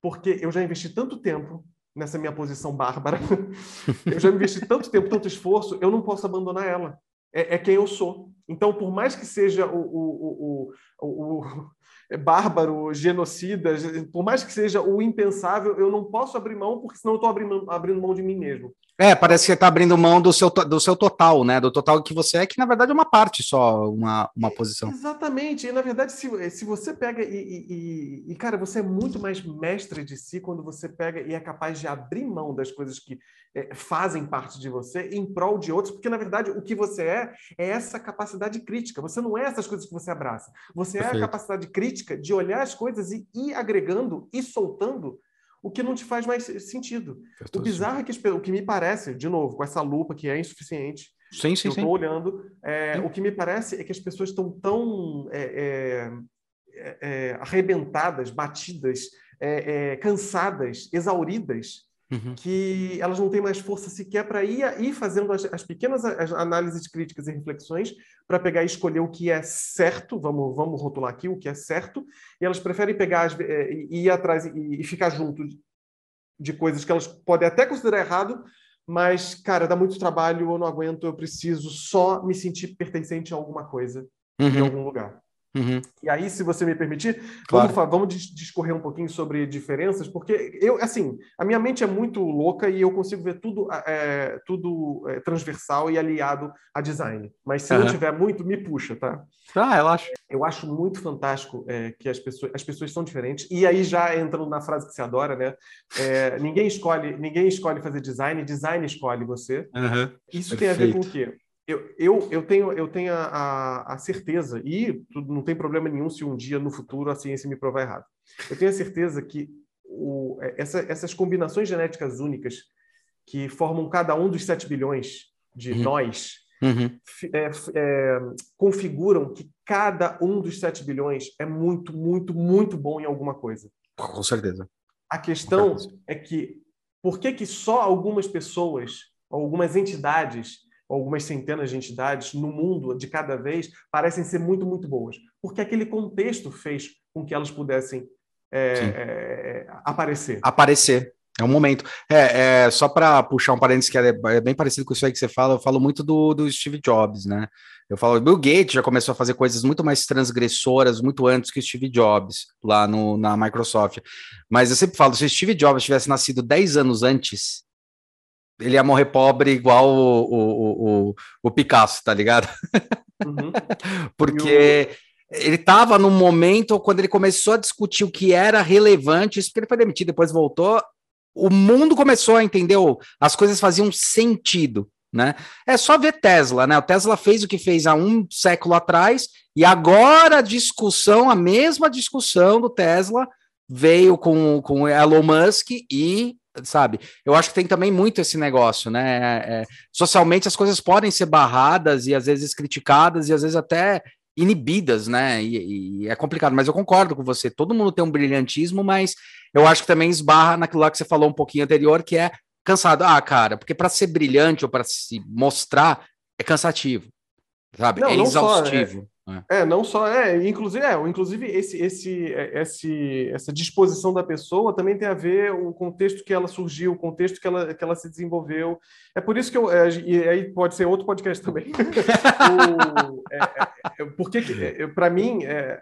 Porque eu já investi tanto tempo nessa minha posição bárbara. *laughs* eu já investi tanto tempo, tanto esforço, eu não posso abandonar ela. É, é quem eu sou. Então, por mais que seja o, o, o, o, *laughs* bárbaro, genocida, por mais que seja o impensável, eu não posso abrir mão, porque senão eu estou abrindo, abrindo mão de mim mesmo. É, parece que você está abrindo mão do seu, do seu total, né? Do total que você é, que na verdade é uma parte só, uma, uma posição. Exatamente. E na verdade, se, se você pega e, e, e, cara, você é muito mais mestre de si quando você pega e é capaz de abrir mão das coisas que é, fazem parte de você em prol de outros, porque na verdade o que você é é essa capacidade crítica. Você não é essas coisas que você abraça. Você Perfeito. é a capacidade crítica de olhar as coisas e ir agregando e soltando o que não te faz mais sentido. O bizarro é que o que me parece, de novo, com essa lupa que é insuficiente, sim, sim, eu estou olhando, é, o que me parece é que as pessoas estão tão é, é, é arrebentadas, batidas, é, é, cansadas, exauridas, Uhum. que elas não têm mais força sequer para ir, ir fazendo as, as pequenas as análises críticas e reflexões para pegar e escolher o que é certo, vamos, vamos rotular aqui o que é certo, e elas preferem pegar as, é, e ir atrás e, e ficar junto de, de, coisas que elas podem até considerar errado, mas, cara, dá muito trabalho, eu não aguento, eu preciso só me sentir pertencente a alguma coisa, uhum. em algum lugar. Uhum. E aí, se você me permitir, claro. vamos, vamos discorrer um pouquinho sobre diferenças, porque eu, assim, a minha mente é muito louca e eu consigo ver tudo, é, tudo é, transversal e aliado a design. Mas se uhum. não tiver muito, me puxa, tá? Ah, eu acho. Eu acho muito fantástico é, que as pessoas, as pessoas são diferentes. E aí já entrando na frase que você adora, né? É, ninguém escolhe, ninguém escolhe fazer design, design escolhe você. Uhum. Isso Perfeito. tem a ver com o quê? Eu, eu, eu tenho, eu tenho a, a, a, certeza, e não tem problema nenhum se um dia no futuro a ciência me provar errado. Eu tenho a certeza que o, é, essa, essas combinações genéticas únicas que formam cada um dos 7 bilhões de uhum. nós uhum. É, é, configuram que cada um dos 7 bilhões é muito, muito, muito bom em alguma coisa. Com certeza. A questão certeza. é que por que, que só algumas pessoas, algumas entidades algumas centenas de entidades no mundo de cada vez parecem ser muito, muito boas, porque aquele contexto fez com que elas pudessem é, é, aparecer. Aparecer. É um momento. É, é só para puxar um parênteses que é, é, bem parecido com isso aí que você fala, eu falo muito do, do Steve Jobs, né? Eu falo, Bill Gates já começou a fazer coisas muito mais transgressoras, muito antes que o Steve Jobs, lá no, na Microsoft. Mas eu sempre falo, se o Steve Jobs tivesse nascido 10 anos antes, ele ia morrer pobre igual o, o, o, o Picasso, tá ligado? Uhum. *laughs* porque ele estava num momento quando ele começou a discutir o que era relevante, isso porque ele foi demitido, depois voltou, o mundo começou a entender, as coisas faziam sentido, né? É só ver Tesla, né? O Tesla fez o que fez há um século atrás, e agora a discussão, a mesma discussão do Tesla, veio com, com Elon Musk e sabe? Eu acho que tem também muito esse negócio, né? É, é, socialmente as coisas podem ser barradas e às vezes criticadas e às vezes até inibidas, né? E, e, é complicado, mas eu concordo com você. Todo mundo tem um brilhantismo, mas eu acho que também esbarra naquilo lá que você falou um pouquinho anterior, que é cansado. Ah, cara, porque para ser brilhante ou para se mostrar é cansativo, sabe? Não, é exaustivo. Só, é... É. é, não só é, inclusive, é, inclusive esse, esse, é, esse, essa disposição da pessoa também tem a ver o contexto que ela surgiu, o contexto que ela, que ela se desenvolveu. É por isso que eu, é, e aí pode ser outro podcast também. *laughs* o, é, porque para mim é,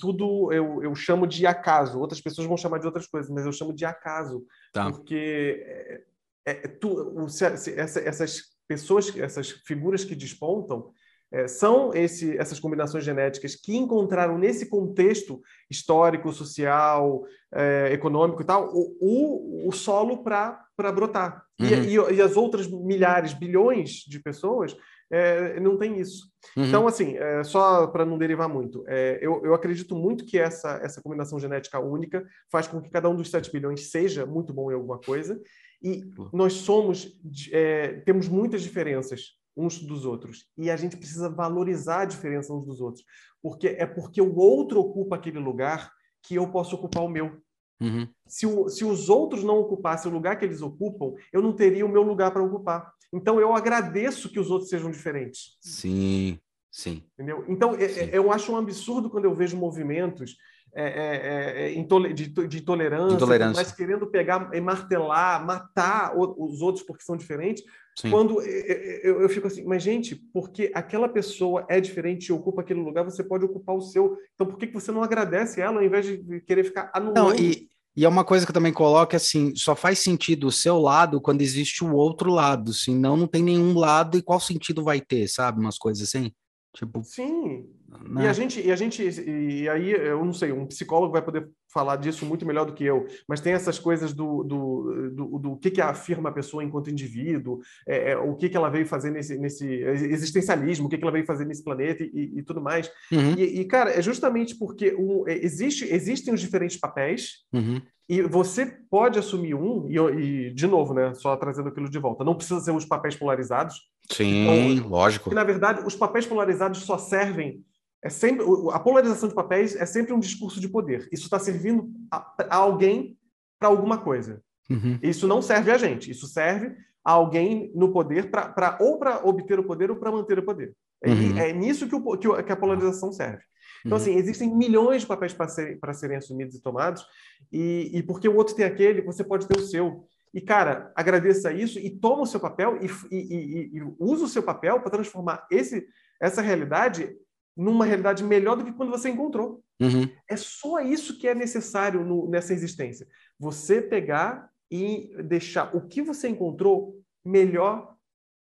tudo eu, eu chamo de acaso. Outras pessoas vão chamar de outras coisas, mas eu chamo de acaso, tá. porque é, tu, o, essa, essas pessoas, essas figuras que despontam, é, são esse, essas combinações genéticas que encontraram nesse contexto histórico, social, é, econômico e tal, o, o, o solo para brotar. Uhum. E, e, e, as outras milhares, bilhões de pessoas é, não tem isso. Uhum. Então, assim, é, só para não derivar muito, é, eu, eu acredito muito que essa, essa combinação genética única faz com que cada um dos 7 bilhões seja muito bom em alguma coisa. E nós somos, é, temos muitas diferenças uns dos outros. E a gente precisa valorizar a diferença uns dos outros. Porque é porque o outro ocupa aquele lugar que eu posso ocupar o meu. Uhum. Se, o, se os outros não ocupassem o lugar que eles ocupam, eu não teria o meu lugar para ocupar. Então eu agradeço que os outros sejam diferentes. Sim, sim. Entendeu? Então é, sim. eu acho um absurdo quando eu vejo movimentos é, é, é, é de, de intolerância, intolerância, mas querendo pegar e martelar, matar os outros porque são diferentes. Sim. Quando eu, eu, fico assim, mas gente, porque aquela pessoa é diferente e ocupa aquele lugar, você pode ocupar o seu. Então por que você não agradece ela ao invés de querer ficar anulando? Não, e, e é uma coisa que eu também coloco assim, só faz sentido o seu lado quando existe o outro lado, senão não tem nenhum lado e qual sentido vai ter, sabe? Umas coisas assim. Tipo, Sim. Né? E a gente, e a gente, e aí eu não sei, um psicólogo vai poder falar disso muito melhor do que eu, mas tem essas coisas do, do, do, do que, que afirma a pessoa enquanto indivíduo, é, é, o que, que ela veio fazer nesse, nesse existencialismo, o que, que ela veio fazer nesse planeta e, e tudo mais. Uhum. E, e, cara, é justamente porque um, é, existe, existem os diferentes papéis, uhum. E você pode assumir um, e, e, de novo, né, só trazendo aquilo de volta, não precisa ser os papéis polarizados. Sim, então, lógico. Que, na verdade, os papéis polarizados só servem. É sempre, a polarização de papéis é sempre um discurso de poder. Isso está servindo a, a alguém para alguma coisa. Uhum. Isso não serve a gente. Isso serve a alguém no poder para ou para obter o poder ou para manter o poder. É, uhum. é nisso que, o, que, a polarização serve. Então, uhum. assim, existem milhões de papéis para serem, serem assumidos e tomados, e, e porque o outro tem aquele, você pode ter o seu. E, cara, agradeça isso e toma o seu papel e, e, e, e usa o seu papel para transformar esse, essa realidade numa realidade melhor do que quando você encontrou. Uhum. É só isso que é necessário no, nessa existência. Você pegar e deixar o que você encontrou melhor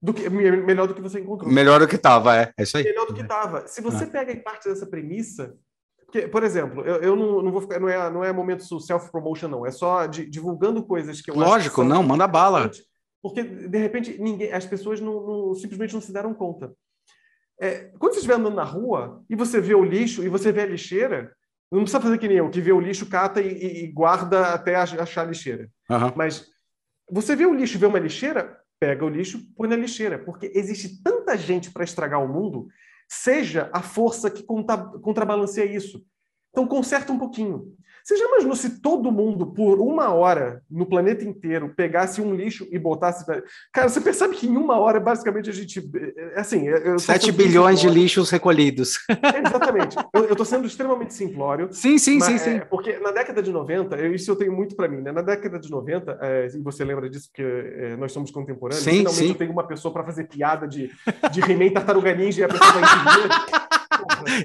do que melhor do que você encontrou. Melhor do que estava, é. É isso aí. Melhor do que estava. Se você é. pega em parte dessa premissa, porque, por exemplo, eu, eu não, não, vou ficar, não é, não é momento self-promotion, não. É só de, divulgando coisas que eu Lógico, não, manda bala. Porque, de repente, ninguém, as pessoas não, não, simplesmente não se deram conta. É, quando você estiver andando na rua e você vê o lixo e você vê a lixeira, não precisa fazer que nem eu, que vê o lixo, cata e, e guarda até achar a lixeira. Uhum. Mas você vê o lixo e vê uma lixeira, pega o lixo, põe na lixeira, porque existe tanta gente para estragar o mundo, seja a força que contra, contrabalanceia isso. Então conserta um pouquinho. Você já imaginou se todo mundo, por uma hora, no planeta inteiro, pegasse um lixo e botasse. Cara, você percebe que em uma hora, basicamente, a gente. É, assim. Eu 7 bilhões de lixos recolhidos. *laughs* Exatamente. Eu estou sendo extremamente simplório. Sim, sim, mas, sim, sim. É, porque na década de 90, isso eu tenho muito para mim, né? Na década de 90, é, e você lembra disso, porque é, nós somos contemporâneos, sim, finalmente sim. eu tenho uma pessoa para fazer piada de, de He-Man Tartaruga Ninja e a pessoa vai entender. *laughs*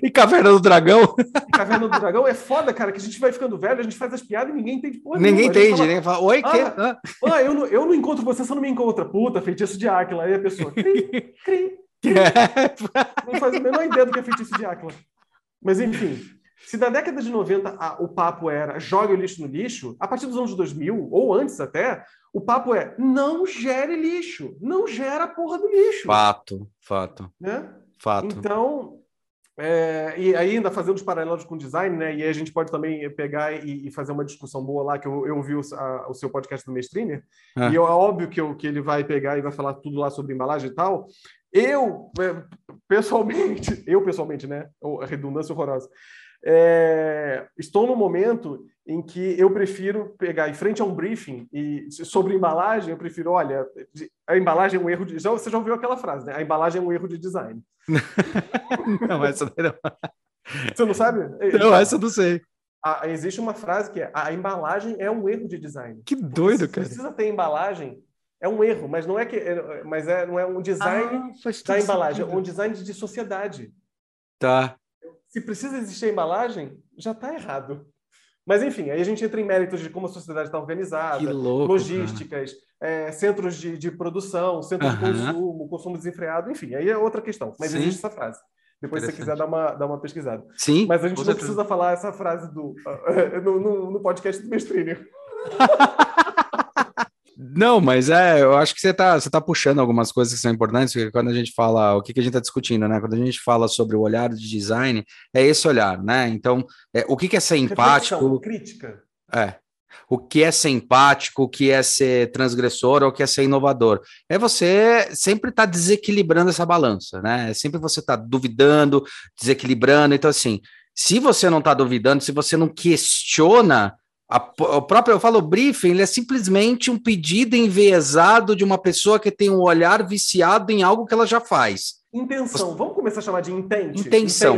e Caverna do Dragão. E Caverna do Dragão é foda, cara, que a gente vai ficando velho, a gente faz as piadas e ninguém entende porra Ninguém nenhuma. entende, né? Fala, Oi, ah, que? Ah, ah eu, não, eu não encontro você, você não me encontra. Puta, feitiço de Áquila. Aí a pessoa, cri, cri, cri. *laughs* Não faz a menor ideia do que é feitiço de Áquila. Mas, enfim, se na década de 90 a, o papo era jogue o lixo no lixo, a partir dos anos 2000, ou antes até, o papo é não gere lixo, não gera a porra do lixo. Fato, fato. Né? Fato. Então, é, e ainda fazendo os paralelos com design, né? E a gente pode também pegar e, e fazer uma discussão boa lá, que eu, eu ouvi o, a, o seu podcast do Mestriner, é. e é óbvio que, eu, que ele vai pegar e vai falar tudo lá sobre embalagem e tal. Eu, é, pessoalmente, *laughs* eu pessoalmente, né? A redundância horrorosa. É, estou no momento em que eu prefiro pegar em frente a um briefing e sobre embalagem, eu prefiro, olha, a embalagem é um erro de. Já, você já ouviu aquela frase, né? A embalagem é um erro de design. *laughs* não, essa não. Você não sabe? Não, essa eu não sei. A, existe uma frase que é a embalagem é um erro de design. Que doido, cara. Precisa ter embalagem, é um erro, mas não é que, é, mas é, não é um design ah, da embalagem, é um design de sociedade. Tá. Se precisa existir a embalagem, já está errado. Mas, enfim, aí a gente entra em méritos de como a sociedade está organizada, louco, logísticas, é, centros de, de, produção, centro uhum. de consumo, consumo desenfreado, enfim, aí é outra questão. Mas Sim. existe essa frase. Depois, se você quiser dar uma, dar uma pesquisada. Sim. Mas a gente não precisa falar essa frase do, *laughs* no, no, no podcast do Mestrine. *laughs* Não, mas é, eu acho que você está você tá puxando algumas coisas que são importantes, porque quando a gente fala, o que, que a gente está discutindo, né? Quando a gente fala sobre o olhar de design, é esse olhar, né? Então, é, o que, que é ser empático? Reflexão, crítica. É. O que é ser empático, o que é ser transgressor, ou o que é ser inovador. É você sempre estar tá desequilibrando essa balança, né? É sempre você estar tá duvidando, desequilibrando. Então, assim, se você não está duvidando, se você não questiona o próprio, eu falo, briefing, ele é simplesmente um pedido enviesado de uma pessoa que tem um olhar viciado em algo que ela já faz. Intenção, vamos começar a chamar de intente. Intenção.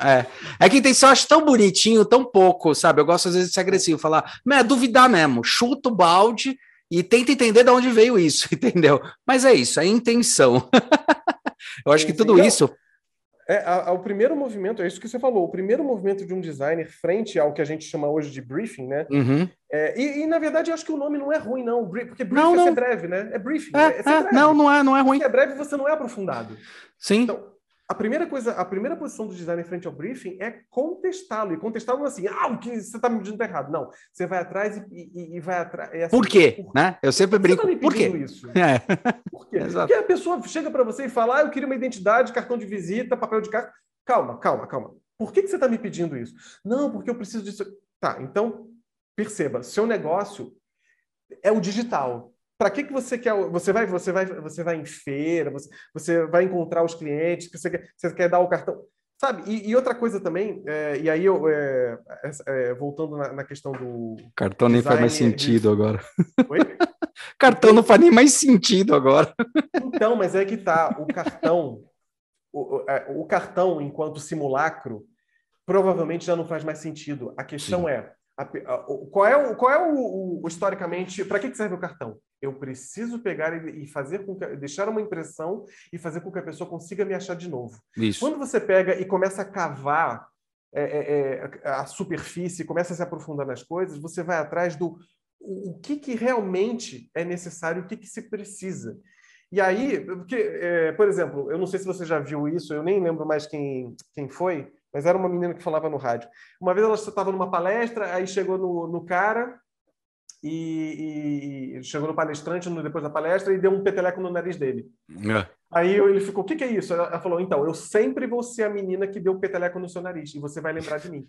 É. é que intenção eu acho tão bonitinho, tão pouco, sabe? Eu gosto às vezes de ser agressivo, falar, mas é duvidar mesmo, chuta o balde e tenta entender de onde veio isso, *laughs* entendeu? Mas é isso, é intenção. *laughs* eu acho que tudo isso é, a, a, o primeiro movimento, é isso que você falou, o primeiro movimento de um designer frente ao que a gente chama hoje de briefing, né? Uhum. É, e, e, na verdade, eu acho que o nome não é ruim, não. Porque briefing não, é não. é ser breve, né? É briefing. É, é, é não, não é, não é ruim. Porque é breve você não é aprofundado. Sim. Então, a primeira coisa, a primeira posição do design frente ao briefing é contestá-lo. E contestá-lo assim, ah, o que você está me pedindo está errado. Não, você vai atrás e, e, e vai atrás. É assim, por quê? Por... Né? Eu sempre brinco. Você tá por quê? Isso? *laughs* É. Por quê? Porque a pessoa chega para você e fala, ah, eu queria uma identidade, cartão de visita, papel de carta. Calma, calma, calma. Por que, que você está me pedindo isso? Não, porque eu preciso disso. Tá, então perceba, seu negócio é o digital. Para que, que você quer? Você vai, você vai, você vai em feira, você, você vai encontrar os clientes, você quer, você quer dar o cartão. Sabe? E, e outra coisa também, é, e aí eu é, é, voltando na, na, questão do. Cartão nem faz mais sentido de... agora. Oi? *laughs* cartão não faz nem mais sentido agora. Então, mas é que tá. O cartão, o, é, o, cartão enquanto simulacro provavelmente já não faz mais sentido. A questão Sim. é a, a, qual é o, qual é o, o historicamente para que, que serve o cartão? Eu preciso pegar e, fazer com que deixar uma impressão e fazer com que a pessoa consiga me achar de novo. Isso. Quando você pega e começa a cavar é, é, é a superfície, começa a se aprofundar nas coisas, você vai atrás do o, o que, que realmente é necessário, o que, que se precisa. E aí, porque, é, por exemplo, eu não sei se você já viu isso, eu nem lembro mais quem, quem foi, mas era uma menina que falava no rádio. Uma vez ela estava numa palestra, aí chegou no, no cara e, e, chegou no palestrante no, depois da palestra e deu um peteleco no nariz dele. É. Aí ele ficou, o que, que, é isso? Ela falou, então, eu sempre vou ser a menina que deu o peteleco no seu nariz e você vai lembrar de mim.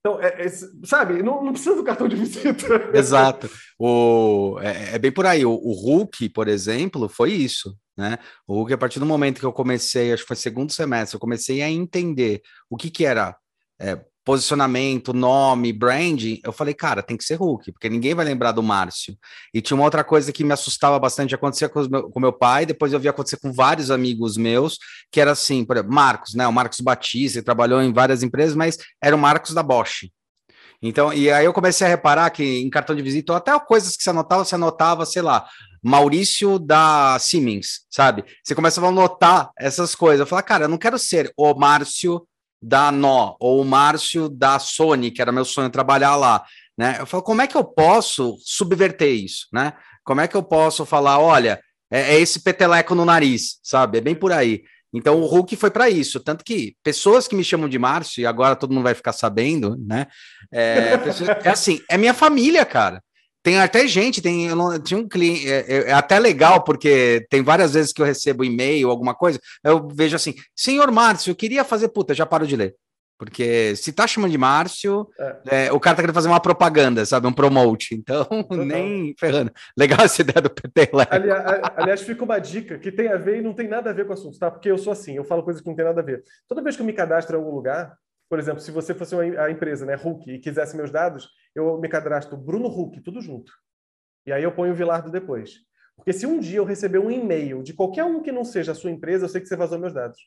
Então, é, é, sabe, não, não, precisa do cartão de visita. *laughs* Exato. O, é, é bem por aí. O, o, Hulk, por exemplo, foi isso. Né? O Hulk, a partir do momento que eu comecei, acho que foi segundo semestre, eu comecei a entender o que, que era é, posicionamento, nome, branding, eu falei, cara, tem que ser Hulk, porque ninguém vai lembrar do Márcio. E tinha uma outra coisa que me assustava bastante, acontecia com, meu, com meu pai, depois eu vi acontecer com vários amigos meus, que era assim, por exemplo, Marcos, né? O Marcos Batista, ele trabalhou em várias empresas, mas era o Marcos da Bosch. Então, e aí eu comecei a reparar que em cartão de visita, ou até coisas que você anotava, você anotava, sei lá, Maurício da Siemens, sabe? Você começava a anotar essas coisas. Eu falava, cara, eu não quero ser o Márcio da Nó, ou o Márcio da Sony, que era meu sonho trabalhar lá, né? Eu falo, como é que eu posso subverter isso, né? Como é que eu posso falar, olha, é, é esse peteleco no nariz, sabe? É bem por aí. Então o Hulk foi para isso, tanto que pessoas que me chamam de Márcio, e agora todo mundo vai ficar sabendo, né? É, pessoas, é assim, é minha família, cara. Tem até gente, tem, eu não, tinha um cliente, é, é, é, até legal, porque tem várias vezes que eu recebo e-mail, alguma coisa, eu vejo assim, senhor Márcio, eu queria fazer, puta, já paro de ler. Porque se tá chamando de Márcio, é. É, o cara tá querendo fazer uma propaganda, sabe? Um promote. Então, *laughs* nem ferrando. Legal essa ideia do PT lá. Aliás, aliás, fica uma dica que tem a ver e não tem nada a ver com o assunto, tá? Porque eu sou assim, eu falo coisas que não tem nada a ver. Toda vez que eu me cadastro em algum lugar, por exemplo, se você fosse uma, a empresa, né, Hulk, e quisesse meus dados, eu me cadastro Bruno Hulk, tudo junto. E aí eu ponho o Vilardo depois. Porque se um dia eu receber um e-mail de qualquer um que não seja a sua empresa, eu sei que você vazou meus dados.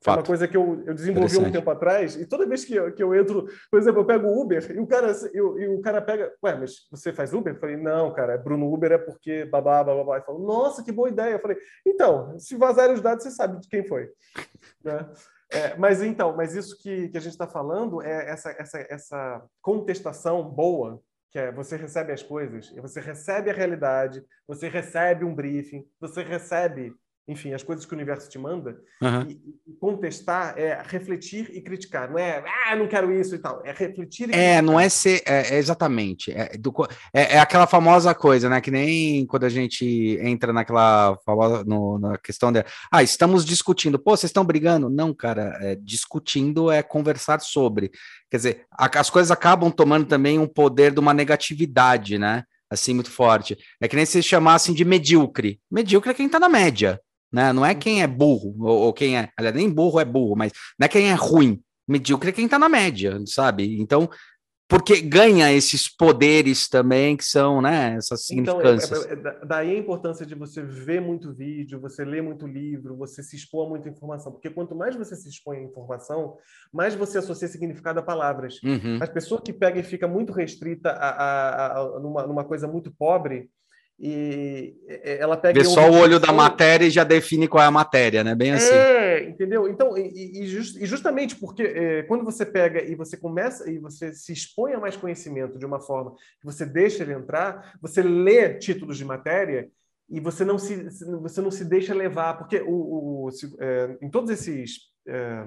Fato. É uma coisa que eu, eu desenvolvi um tempo atrás, e toda vez que eu, que eu entro, por exemplo, eu pego o Uber e o cara, eu, e o cara pega, ué, mas você faz Uber? Eu falei, não, cara, é Bruno Uber é porque babá, babá, babá. Ele falou, nossa, que boa ideia. Eu falei, então, se vazarem os dados, você sabe de quem foi. *laughs* né? É, mas então, mas isso que, que a gente está falando é essa, essa, essa contestação boa, que é você recebe as coisas, você recebe a realidade, você recebe um briefing, você recebe enfim, as coisas que o universo te manda, uhum. e, contestar é refletir e criticar. Não é, ah, não quero isso e tal. É refletir e É, criticar. não é ser. É, é exatamente. É, do, é, é, aquela famosa coisa, né? Que nem quando a gente entra naquela famosa. No, na questão de. Ah, estamos discutindo. Pô, vocês estão brigando? Não, cara. É, discutindo é conversar sobre. Quer dizer, a, as coisas acabam tomando também um poder de uma negatividade, né? Assim, muito forte. É que nem se chamassem de medíocre. Medíocre é quem tá na média né? Não é quem é burro, ou, ou quem é. Aliás, nem burro é burro, mas não é quem é ruim. Medíocre é quem está na média, sabe? Então, porque ganha esses poderes também que são, né, essas é, significâncias. Então, é, é, daí a importância de você ver muito vídeo, você ler muito livro, você se expor a muita informação, porque quanto mais você se expõe a informação, mais você associa significado a palavras. Uhum. As pessoas que pegam e fica muito restrita a, a, a, numa, numa coisa muito pobre, e ela pega. Vê só o olho da matéria e já define qual é a matéria, né? Bem assim. É, entendeu? Então, e, e, just, e justamente porque é, quando você pega e você começa e você se expõe a mais conhecimento de uma forma que você deixa ele entrar, você lê títulos de matéria e você não se, você não se deixa levar, porque o, o se, é, em todos esses. É,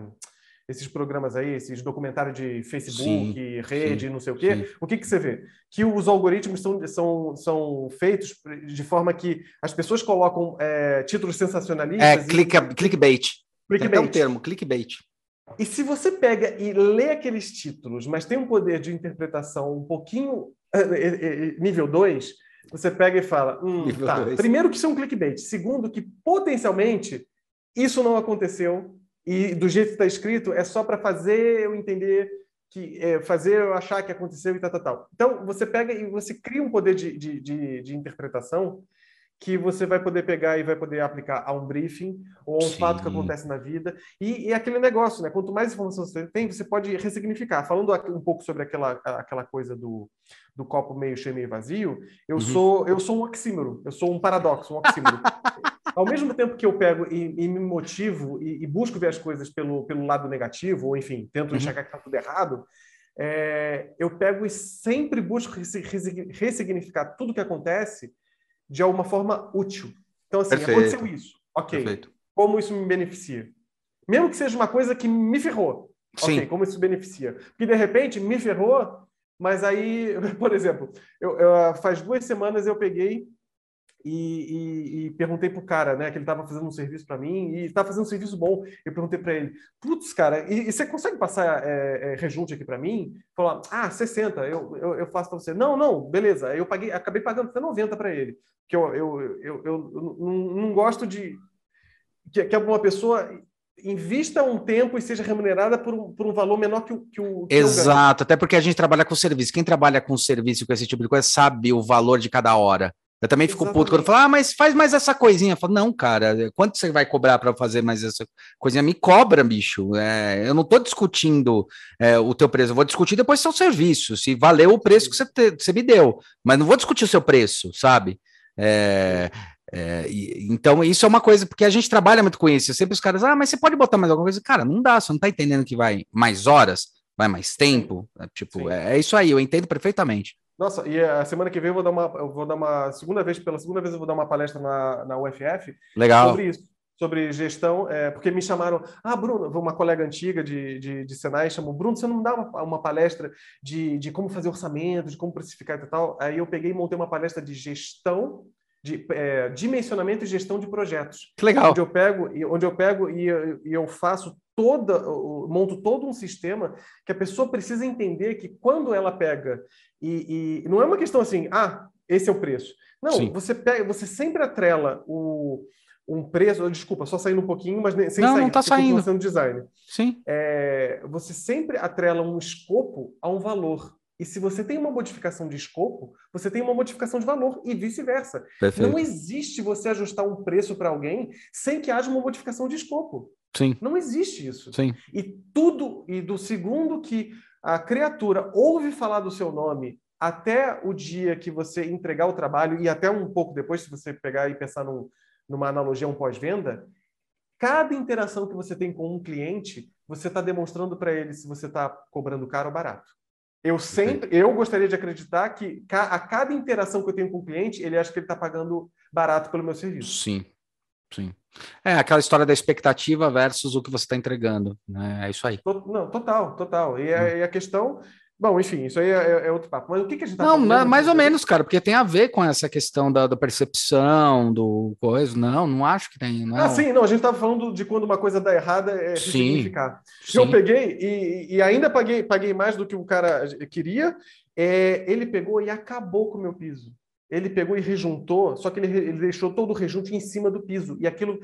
esses programas aí, esses documentários de Facebook, sim, rede, sim, não sei o quê, sim. o que, que você vê? Que os algoritmos são, são, são feitos de forma que as pessoas colocam é, títulos sensacionalistas. É, click, e... clickbait. clickbait. Tem um termo, clickbait. E se você pega e lê aqueles títulos, mas tem um poder de interpretação um pouquinho é, é, nível 2, você pega e fala: hum, tá. primeiro, que isso é um clickbait. Segundo, que potencialmente isso não aconteceu e do jeito que está escrito, é só para fazer eu entender que é, fazer eu achar que aconteceu e tal, tal, tal. Então, você pega e você cria um poder de, de, de, de interpretação que você vai poder pegar e vai poder aplicar a um briefing ou a um Sim. fato que acontece na vida. E, e aquele negócio, né? Quanto mais informação você tem, você pode ressignificar. Falando um pouco sobre aquela, aquela coisa do, do copo meio cheio, meio vazio, eu, uhum. sou, eu sou um oxímoro, eu sou um paradoxo, um oxímoro. *laughs* ao mesmo tempo que eu pego e, e me motivo e, e, busco ver as coisas pelo, pelo lado negativo, ou enfim, tento uhum. enxergar que está tudo errado, é, eu pego e sempre busco ressignificar tudo que acontece de alguma forma útil. Então, assim, Perfeito. aconteceu isso. Ok. Perfeito. Como isso me beneficia? Mesmo que seja uma coisa que me ferrou. Sim. Ok, como isso beneficia? Porque, de repente, me ferrou, mas aí, *laughs* por exemplo, eu, eu faz duas semanas eu peguei e, e, e, perguntei pro cara, né, que ele estava fazendo um serviço para mim e estava fazendo um serviço bom. Eu perguntei para ele, putz, cara, e, e, você consegue passar é, é, rejunte aqui para mim? Falou, ah, 60, eu, eu, eu faço para você. Não, não, beleza. Eu paguei, acabei pagando até 90 para ele, que eu, eu, eu, eu, eu não, não, gosto de que, que uma pessoa invista um tempo e seja remunerada por um, por um valor menor que o que o que Exato, até porque a gente trabalha com serviço. Quem trabalha com serviço com esse tipo de coisa sabe o valor de cada hora. Eu também fico Exatamente. puto quando falo, ah, mas faz mais essa coisinha. Eu falo, não, cara, quanto você vai cobrar para fazer mais essa coisinha? Me cobra, bicho. É, eu não estou discutindo é, o teu preço, eu vou discutir depois seu serviço, se valeu o preço que você, te, você me deu, mas não vou discutir o seu preço, sabe? É, é, então, isso é uma coisa, porque a gente trabalha muito com isso. Sempre os caras, ah, mas você pode botar mais alguma coisa? Cara, não dá, você não está entendendo que vai mais horas, vai mais tempo. É, tipo, é, é, isso aí, eu entendo perfeitamente. Nossa, e a semana que vem eu vou dar uma, eu vou dar uma segunda vez, pela segunda vez eu vou dar uma palestra na, na UFF Legal. sobre isso, sobre gestão, é, porque me chamaram, ah, Bruno, uma colega antiga de, de, de Senai chamou, Bruno, você não dá uma, uma palestra de, de como fazer orçamento, de como precificar e tal? Aí eu peguei e montei uma palestra de gestão de é, dimensionamento e gestão de projetos. Que legal. Onde eu pego, onde eu pego e, e eu faço toda, monto todo um sistema que a pessoa precisa entender que quando ela pega e, e não é uma questão assim, ah, esse é o preço. Não, Sim. você pega, você sempre atrela o, um preço, desculpa, só saindo um pouquinho, mas sem não, sair, não tá saindo. sendo design. Sim. É, você sempre atrela um escopo a um valor. E se você tem uma modificação de escopo, você tem uma modificação de valor e vice-versa. Não existe você ajustar um preço para alguém sem que haja uma modificação de escopo. Sim. Não existe isso. Sim. E tudo, e do segundo que a criatura ouve falar do seu nome até o dia que você entregar o trabalho e até um pouco depois, se você pegar e pensar num, numa analogia um pós-venda, cada interação que você tem com um cliente, você está demonstrando para ele se você está cobrando caro ou barato. Eu sempre, eu gostaria de acreditar que a cada interação que eu tenho com o cliente, ele acha que ele está pagando barato pelo meu serviço. Sim, sim. É aquela história da expectativa versus o que você está entregando, né? É isso aí. Não, total, total. E, a, hum. e a questão Bom, enfim, isso aí é, é, é outro papo. Mas o que, que a gente tá Não, mais ou menos, cara, porque tem a ver com essa questão da, da percepção, do coisa. Não, não acho que tem. Não. Ah, sim, não, a gente estava falando de quando uma coisa dá errada é significar. Eu peguei e, e, ainda paguei, paguei mais do que o cara queria. É, ele pegou e acabou com o meu piso. Ele pegou e rejuntou, só que ele, ele deixou todo o rejunte em cima do piso. E aquilo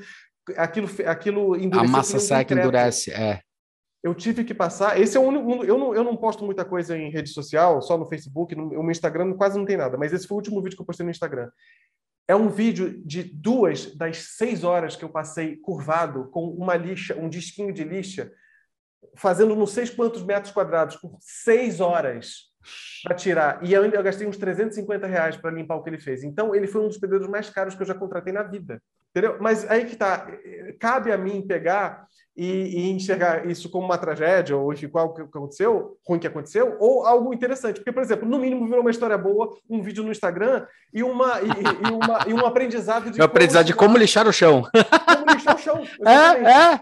aquilo, aquilo A massa seca endurece, é eu tive que passar. Esse é o único. Eu não, eu não posto muita coisa em rede social, só no Facebook, no, no Instagram quase não tem nada, mas esse foi o último vídeo que eu postei no Instagram. É um vídeo de duas das seis horas que eu passei curvado com uma lixa, um disquinho de lixa, fazendo não sei quantos metros quadrados por seis horas para tirar. E eu, eu gastei uns 350 reais para limpar o que ele fez. Então, ele foi um dos pedreiros mais caros que eu já contratei na vida. Entendeu? Mas aí que tá. Cabe a mim pegar e, e, enxergar isso como uma tragédia, ou enfim, qual que aconteceu, ruim que aconteceu, ou algo interessante. Porque, por exemplo, no mínimo virou uma história boa, um vídeo no Instagram e, uma, e, e uma, e um aprendizado de. Um aprendizado de como lixar o chão. Como lixar o chão. *laughs* É, é.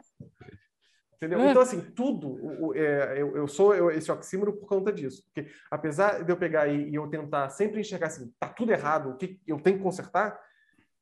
Entendeu? É. Então, assim, tudo. É, eu, eu, sou eu, esse oxímoro por conta disso. Porque, apesar de eu pegar e, e, eu tentar sempre enxergar assim, tá tudo errado, o que eu tenho que consertar,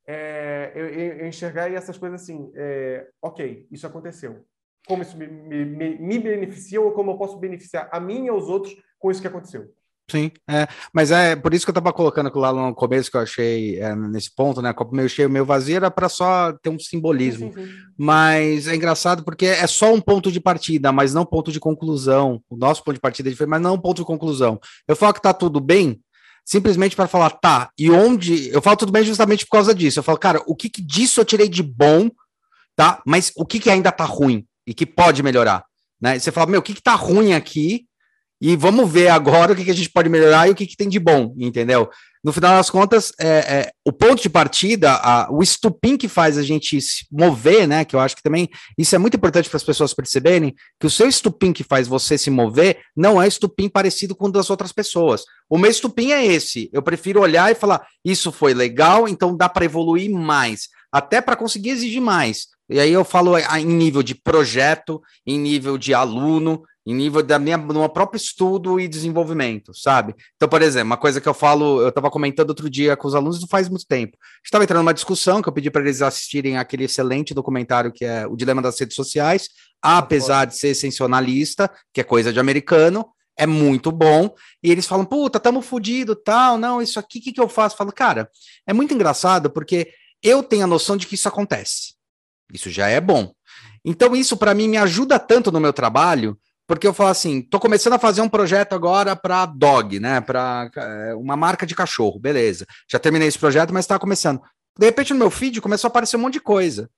é, eu, eu, enxergar essas coisas assim, é, ok, isso aconteceu. Como isso me, me, me, beneficia ou como eu posso beneficiar a mim e aos outros com isso que aconteceu. Sim, é, mas é por isso que eu estava colocando lá no começo que eu achei é, nesse ponto, né? Copo meio cheio, meio vazio, era para só ter um simbolismo. Sim, sim. Mas é engraçado porque é só um ponto de partida, mas não ponto de conclusão. O nosso ponto de partida é diferente, mas não um ponto de conclusão. Eu falo que tá tudo bem, simplesmente para falar, tá, e onde. Eu falo tudo bem justamente por causa disso. Eu falo, cara, o que, que disso eu tirei de bom, tá? Mas o que, que ainda tá ruim e que pode melhorar? Né? Você fala, meu, o que, que tá ruim aqui? E vamos ver agora o que, que a gente pode melhorar e o que, que tem de bom, entendeu? No final das contas, é, é o ponto de partida, a, o estupim que faz a gente se mover, né? Que eu acho que também isso é muito importante para as pessoas perceberem que o seu estupim que faz você se mover não é estupim parecido com o das outras pessoas. O meu estupim é esse. Eu prefiro olhar e falar: isso foi legal, então dá para evoluir mais, até para conseguir exigir mais. E aí eu falo em nível de projeto, em nível de aluno, em nível da minha no meu próprio estudo e desenvolvimento, sabe? Então, por exemplo, uma coisa que eu falo, eu estava comentando outro dia com os alunos não faz muito tempo. Estava entrando numa discussão que eu pedi para eles assistirem aquele excelente documentário que é O Dilema das Redes Sociais, apesar de ser sensacionalista, que é coisa de americano, é muito bom. E eles falam, puta, tamo fudido, tal, não, isso aqui, o que, que eu faço? Eu falo, cara, é muito engraçado porque eu tenho a noção de que isso acontece. Isso já é bom. Então, isso para mim me ajuda tanto no meu trabalho, porque eu falo assim, tô começando a fazer um projeto agora para dog, né? Para é, uma marca de cachorro, beleza. Já terminei esse projeto, mas está começando. De repente no meu feed começou a aparecer um monte de coisa.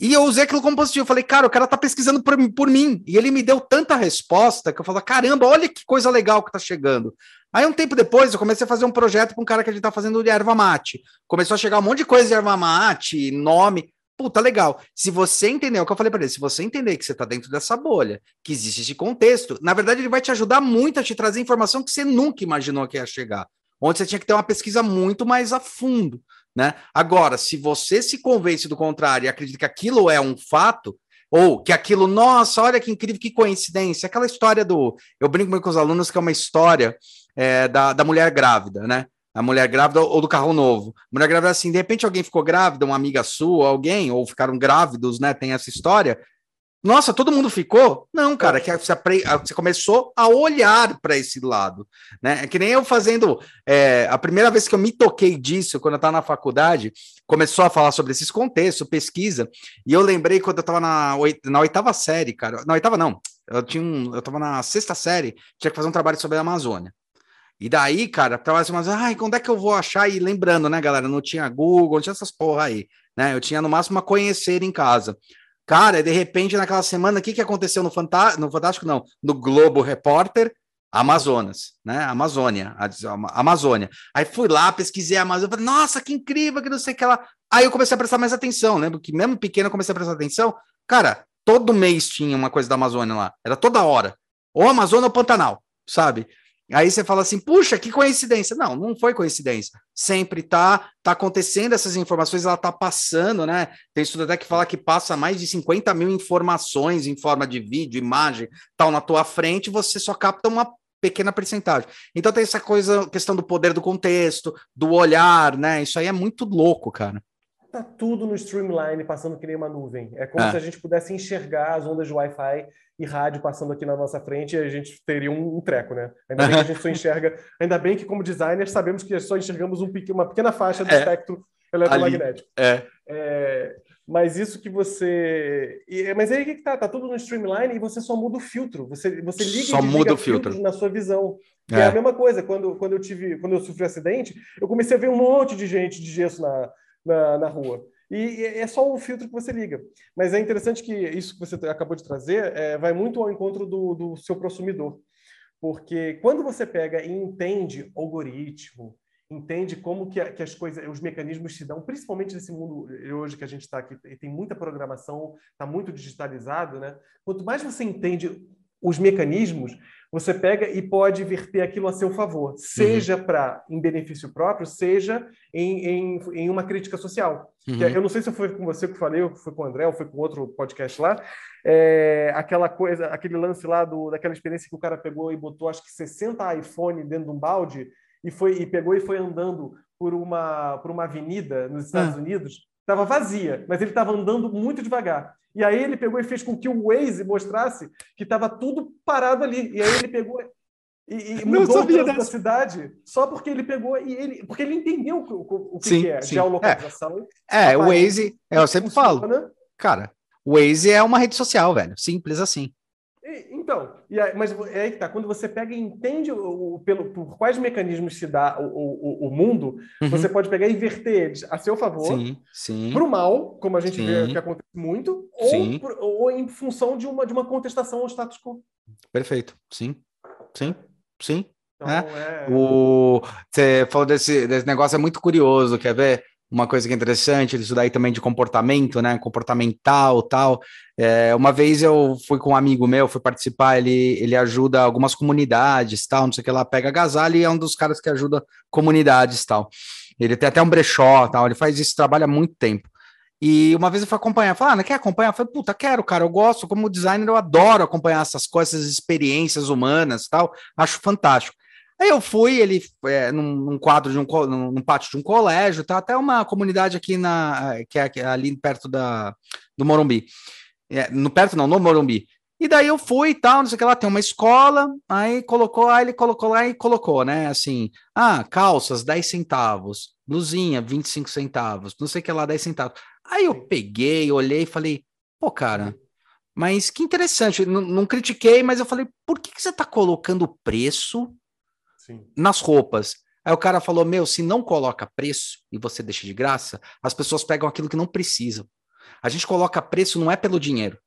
E eu usei aquilo como positivo. Eu falei, cara, o cara tá pesquisando por, por mim. E ele me deu tanta resposta que eu falei, caramba, olha que coisa legal que tá chegando. Aí, um tempo depois, eu comecei a fazer um projeto com um cara que a gente tá fazendo de erva mate. Começou a chegar um monte de coisa de erva mate, nome. Puta, legal. Se você entender, é o que eu falei para ele, se você entender que você está dentro dessa bolha, que existe esse contexto, na verdade ele vai te ajudar muito a te trazer informação que você nunca imaginou que ia chegar. Onde você tinha que ter uma pesquisa muito mais a fundo, né? Agora, se você se convence do contrário e acredita que aquilo é um fato, ou que aquilo, nossa, olha que incrível, que coincidência, aquela história do. Eu brinco com os alunos que é uma história é, da, da mulher grávida, né? A mulher grávida ou do carro novo. Mulher grávida assim, de repente alguém ficou grávida, uma amiga sua, alguém, ou ficaram grávidos, né? Tem essa história. Nossa, todo mundo ficou? Não, cara, que você, você começou a olhar para esse lado, né? É que nem eu fazendo. É, a primeira vez que eu me toquei disso, quando eu estava na faculdade, começou a falar sobre esses contextos, pesquisa, e eu lembrei quando eu estava na, na oitava série, cara. Na oitava, não. Eu tinha um, eu estava na sexta série, tinha que fazer um trabalho sobre a Amazônia. E daí, cara, tava assim, mas, ai, quando é que eu vou achar? E lembrando, né, galera, não tinha Google, não tinha essas porra aí, né? Eu tinha no máximo uma conhecer em casa. Cara, de repente, naquela semana, o que, que aconteceu no, Fantá no Fantástico? Não, no Globo Repórter, Amazonas, né? Amazônia, a, Amazônia. Aí fui lá, pesquisei a Amazônia, falei, nossa, que incrível, que não sei o que lá. Aí eu comecei a prestar mais atenção, lembro que mesmo pequeno eu comecei a prestar atenção. Cara, todo mês tinha uma coisa da Amazônia lá, era toda hora. Ou Amazônia ou Pantanal, sabe? Aí você fala assim, puxa, que coincidência. Não, não foi coincidência. Sempre tá, tá acontecendo essas informações, ela tá passando, né? Tem estudo até que fala que passa mais de 50 mil informações em forma de vídeo, imagem, tal, na tua frente, você só capta uma pequena percentagem. Então tem essa coisa, questão do poder do contexto, do olhar, né? Isso aí é muito louco, cara. Tá tudo no streamline, passando que nem uma nuvem. É como é. se a gente pudesse enxergar as ondas de Wi-Fi e rádio passando aqui na nossa frente e a gente teria um, um treco, né? Ainda bem que a gente só *laughs* enxerga. Ainda bem que, como designers, sabemos que só enxergamos um, uma pequena faixa do é. espectro eletromagnético. É. é. Mas isso que você. Mas aí que tá, tá tudo no streamline e você só muda o filtro. Você, você liga só e muda o filtro na sua visão. É. é. a mesma coisa. Quando, quando eu tive, quando eu sofri um acidente, eu comecei a ver um monte de gente de gesso na, na, na rua. E é só o filtro que você liga. Mas é interessante que isso que você acabou de trazer é, vai muito ao encontro do, do seu consumidor. Porque quando você pega e entende algoritmo, entende como que, as coisas, os mecanismos se dão, principalmente nesse mundo hoje que a gente está aqui, tem muita programação, está muito digitalizado, né? Quanto mais você entende os mecanismos, você pega e pode verter aquilo a seu favor, seja uhum. para em benefício próprio, seja em, em, em uma crítica social. Uhum. eu não sei se foi com você que falei, ou foi com o André, ou foi com outro podcast lá, é, aquela coisa, aquele lance lá do, daquela experiência que o cara pegou e botou acho que 60 iPhone dentro de um balde e foi e pegou e foi andando por uma por uma avenida nos Estados uhum. Unidos, estava vazia, mas ele estava andando muito devagar. E aí ele pegou e fez com que o Waze mostrasse que estava tudo parado ali. E aí ele pegou e, e mudou o da cidade só porque ele pegou e ele porque ele entendeu o, o que, sim, que é sim. geolocalização. É, é o Waze, eu sempre falo, cara, o Waze é uma rede social, velho, simples assim. Então, aí, mas é aí que tá. Quando você pega e entende o, o, pelo, por quais mecanismos se dá o, o, mundo, uhum. você pode pegar e inverter eles a seu favor, para o mal, como a gente sim. vê que acontece muito, ou, por, ou, em função de uma, de uma contestação ao status quo. Perfeito. Sim, sim, sim. Então, é. É... O... Você falou desse, desse negócio, é muito curioso, quer ver? Uma coisa que é interessante, isso daí também de comportamento, né? Comportamental tal. É, uma vez eu fui com um amigo meu, fui participar, ele, ele ajuda algumas comunidades, tal, não sei o que lá, pega agasalho e é um dos caras que ajuda comunidades tal. Ele tem até um brechó, tal, ele faz isso, trabalha há muito tempo. E uma vez eu fui acompanhar, falei, ah, não quer acompanhar? Eu falei, puta, quero, cara, eu gosto, como designer, eu adoro acompanhar essas coisas, essas experiências humanas tal, acho fantástico. Aí eu fui, ele é, num, num, quadro de um num, num, pátio de um colégio, tá até uma comunidade aqui na que é, ali perto da do Morumbi. É, no perto não, no Morumbi. E daí eu fui e tal, não sei o que lá, tem uma escola, aí colocou, aí ele colocou lá e colocou, né, assim, ah, calças, 10 centavos, blusinha, 25 centavos, não sei o que lá, 10 centavos. Aí eu peguei, olhei e falei, pô, cara, mas que interessante, não, não critiquei, mas eu falei, por que, que você tá colocando preço Sim. nas roupas. Aí o cara falou: Meu, se não coloca preço e você deixa de graça, as pessoas pegam aquilo que não precisam. A gente coloca preço não é pelo dinheiro.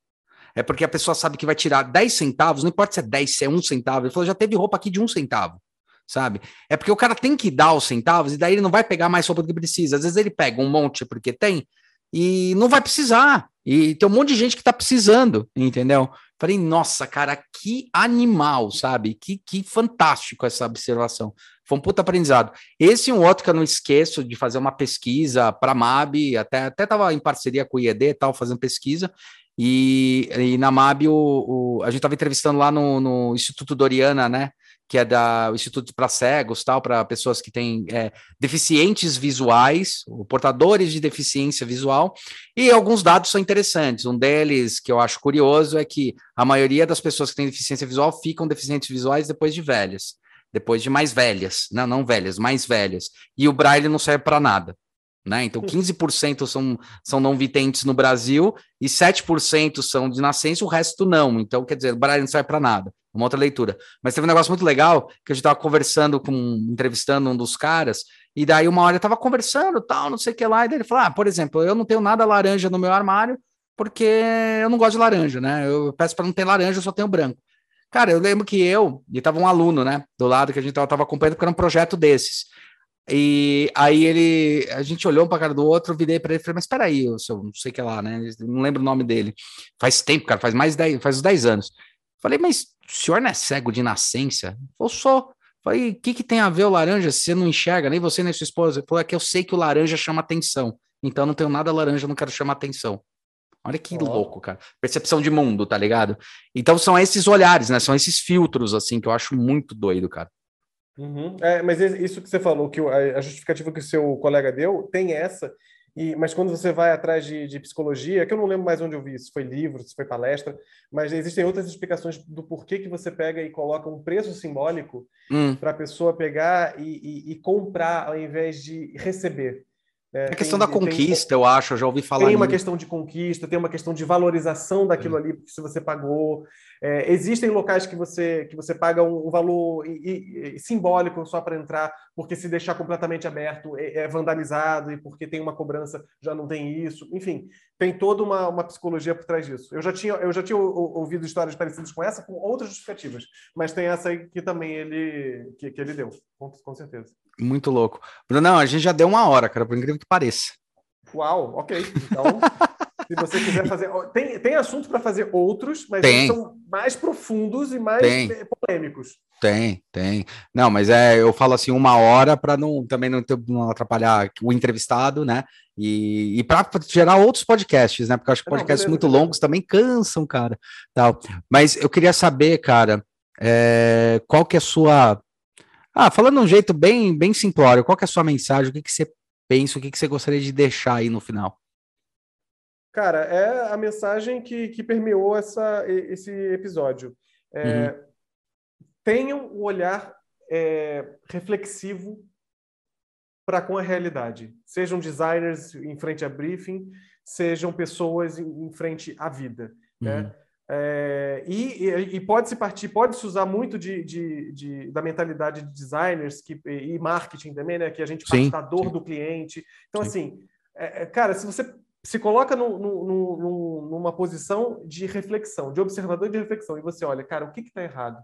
É porque a pessoa sabe que vai tirar 10 centavos, não importa se é 10, se é 1 centavo. Ele falou: já teve roupa aqui de 1 centavo, sabe? É porque o cara tem que dar os centavos e daí ele não vai pegar mais roupa do que precisa. Às vezes ele pega um monte porque tem e não vai precisar. E tem um monte de gente que tá precisando, entendeu? Falei, nossa, cara, que animal, sabe? Que, que fantástico essa observação. Foi um puta aprendizado. Esse e um outro que eu não esqueço de fazer uma pesquisa para a MAB, até, até tava em parceria com o IED e tal, fazendo pesquisa. E, e na MAB, o, o, a gente estava entrevistando lá no, no Instituto Doriana, né? Que é da Instituto para Cegos, tal, para pessoas que têm é, deficientes visuais, portadores de deficiência visual, e alguns dados são interessantes. Um deles que eu acho curioso é que a maioria das pessoas que têm deficiência visual ficam deficientes visuais depois de velhas, depois de mais velhas, não, não velhas, mais velhas. E o braille não serve para nada. Né? Então, 15% são, são não videntes no Brasil e 7% são de nascença, o resto não. Então, quer dizer, o Braille não serve para nada. Uma outra leitura. Mas teve um negócio muito legal que a gente estava conversando com, entrevistando um dos caras, e daí uma hora eu estava conversando, tal, não sei o que lá, e daí ele falou: Ah, por exemplo, eu não tenho nada laranja no meu armário porque eu não gosto de laranja, né? Eu peço para não ter laranja, eu só tenho branco. Cara, eu lembro que eu, e tava um aluno, né, do lado que a gente tava, tava acompanhando, porque era um projeto desses. E aí ele, a gente olhou um para cara do outro, virei para ele e falei, mas espera aí, eu seu, não sei o que lá, né? Não lembro o nome dele. Faz tempo, cara, faz mais de 10, faz uns 10 anos. Falei, mas o senhor não é cego de nascença? Eu sou. Falei, o que, que tem a ver o laranja se você não enxerga, nem você nem sua esposa? Ele falou, é que eu sei que o laranja chama atenção. Então não tenho nada laranja, não quero chamar atenção. Olha que oh. louco, cara. Percepção de mundo, tá ligado? Então são esses olhares, né? São esses filtros, assim, que eu acho muito doido, cara. Uhum. É, mas isso que você falou, que a justificativa que o seu colega deu, tem essa, e, mas quando você vai atrás de, de, psicologia, que eu não lembro mais onde eu vi, se foi livro, se foi palestra, mas existem outras explicações do porquê que você pega e coloca um preço simbólico hum. para a pessoa pegar e, e, e, comprar ao invés de receber. É, a questão tem, da conquista, tem, eu acho, eu já ouvi falar. Tem uma questão de conquista, tem uma questão de valorização daquilo ali, porque se você pagou. É, existem locais que você que você paga um, um valor e, e, simbólico só para entrar, porque se deixar completamente aberto é, é, vandalizado e porque tem uma cobrança já não tem isso. Enfim, tem toda uma, uma psicologia por trás disso. Eu já tinha eu já tinha ouvido histórias parecidas com essa, com outras justificativas, mas tem essa aí que também ele que, que ele deu, com, com certeza. Muito louco. Brunão, a gente já deu uma hora, cara, por incrível que pareça. Uau, ok. Então, *laughs* se você quiser fazer. Tem, tem assunto para fazer outros, mas tem. são mais profundos e mais tem. polêmicos. Tem, tem. Não, mas é, eu falo assim, uma hora para não também não, não, atrapalhar o entrevistado, né? E, e para gerar outros podcasts, né? Porque eu acho que podcasts não, beleza, muito beleza. longos também cansam, cara. Tal. Mas eu queria saber, cara, é, qual que é a sua ah, falando de um jeito bem, bem simplório, qual é a sua mensagem? O que, que você pensa? O que, que você gostaria de deixar aí no final? Cara, é a mensagem que, que permeou essa, esse episódio. É, uhum. Tenham o um olhar é, reflexivo para com a realidade. Sejam designers em frente a briefing, sejam pessoas em, frente à vida. Né? Uhum. Né? É, e, e pode-se partir, pode-se usar muito de, de, de, da mentalidade de designers que, e marketing também, né? Que a gente parte da dor sim. do cliente. Então, sim. assim, é, é, cara, se você se coloca no, no, no, numa posição de reflexão, de observador de reflexão, e você olha, cara, o que está errado?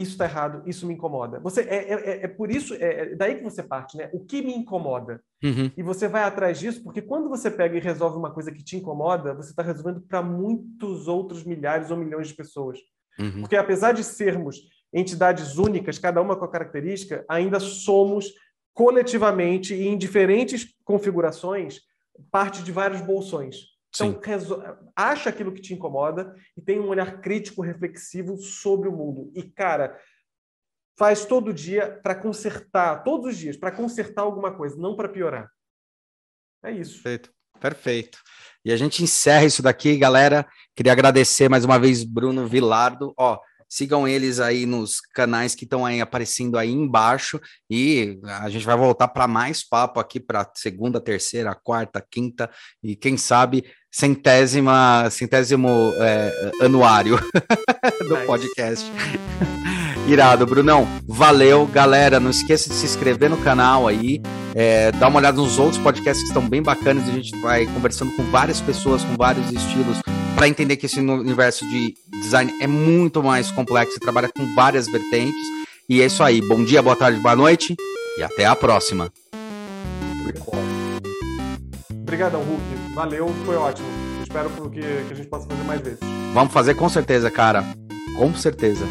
isso está errado, isso me incomoda. Você é, é, é, é por isso, é, é, daí que você parte, né? O que me incomoda? Uhum. E você vai atrás disso, porque quando você pega e resolve uma coisa que te incomoda, você está resolvendo para muitos outros milhares ou milhões de pessoas. Uhum. Porque apesar de sermos entidades únicas, cada uma com a característica, ainda somos coletivamente e em diferentes configurações parte de vários bolsões. Então, acha aquilo que te incomoda e tem um olhar crítico, reflexivo sobre o mundo. E, cara, faz todo dia para consertar, todos os dias, para consertar alguma coisa, não para piorar. É isso. Perfeito. Perfeito. E a gente encerra isso daqui, galera. Queria agradecer mais uma vez Bruno Vilardo. Ó, Sigam eles aí nos canais que estão aí aparecendo aí embaixo e a gente vai voltar para mais papo aqui para segunda, terceira, quarta, quinta e quem sabe centésima, centésimo é, anuário *laughs* do podcast. Irado, Brunão. Valeu, galera. Não esqueça de se inscrever no canal aí, é, dar uma olhada nos outros podcasts que estão bem bacanas. A gente vai conversando com várias pessoas, com vários estilos, para entender que esse universo de design é muito mais complexo e trabalha com várias vertentes. E é isso aí. Bom dia, boa tarde, boa noite e até a próxima. Obrigadão, Hulk. Valeu, foi ótimo. Espero que, que a gente possa fazer mais vezes. Vamos fazer com certeza, cara. Com certeza.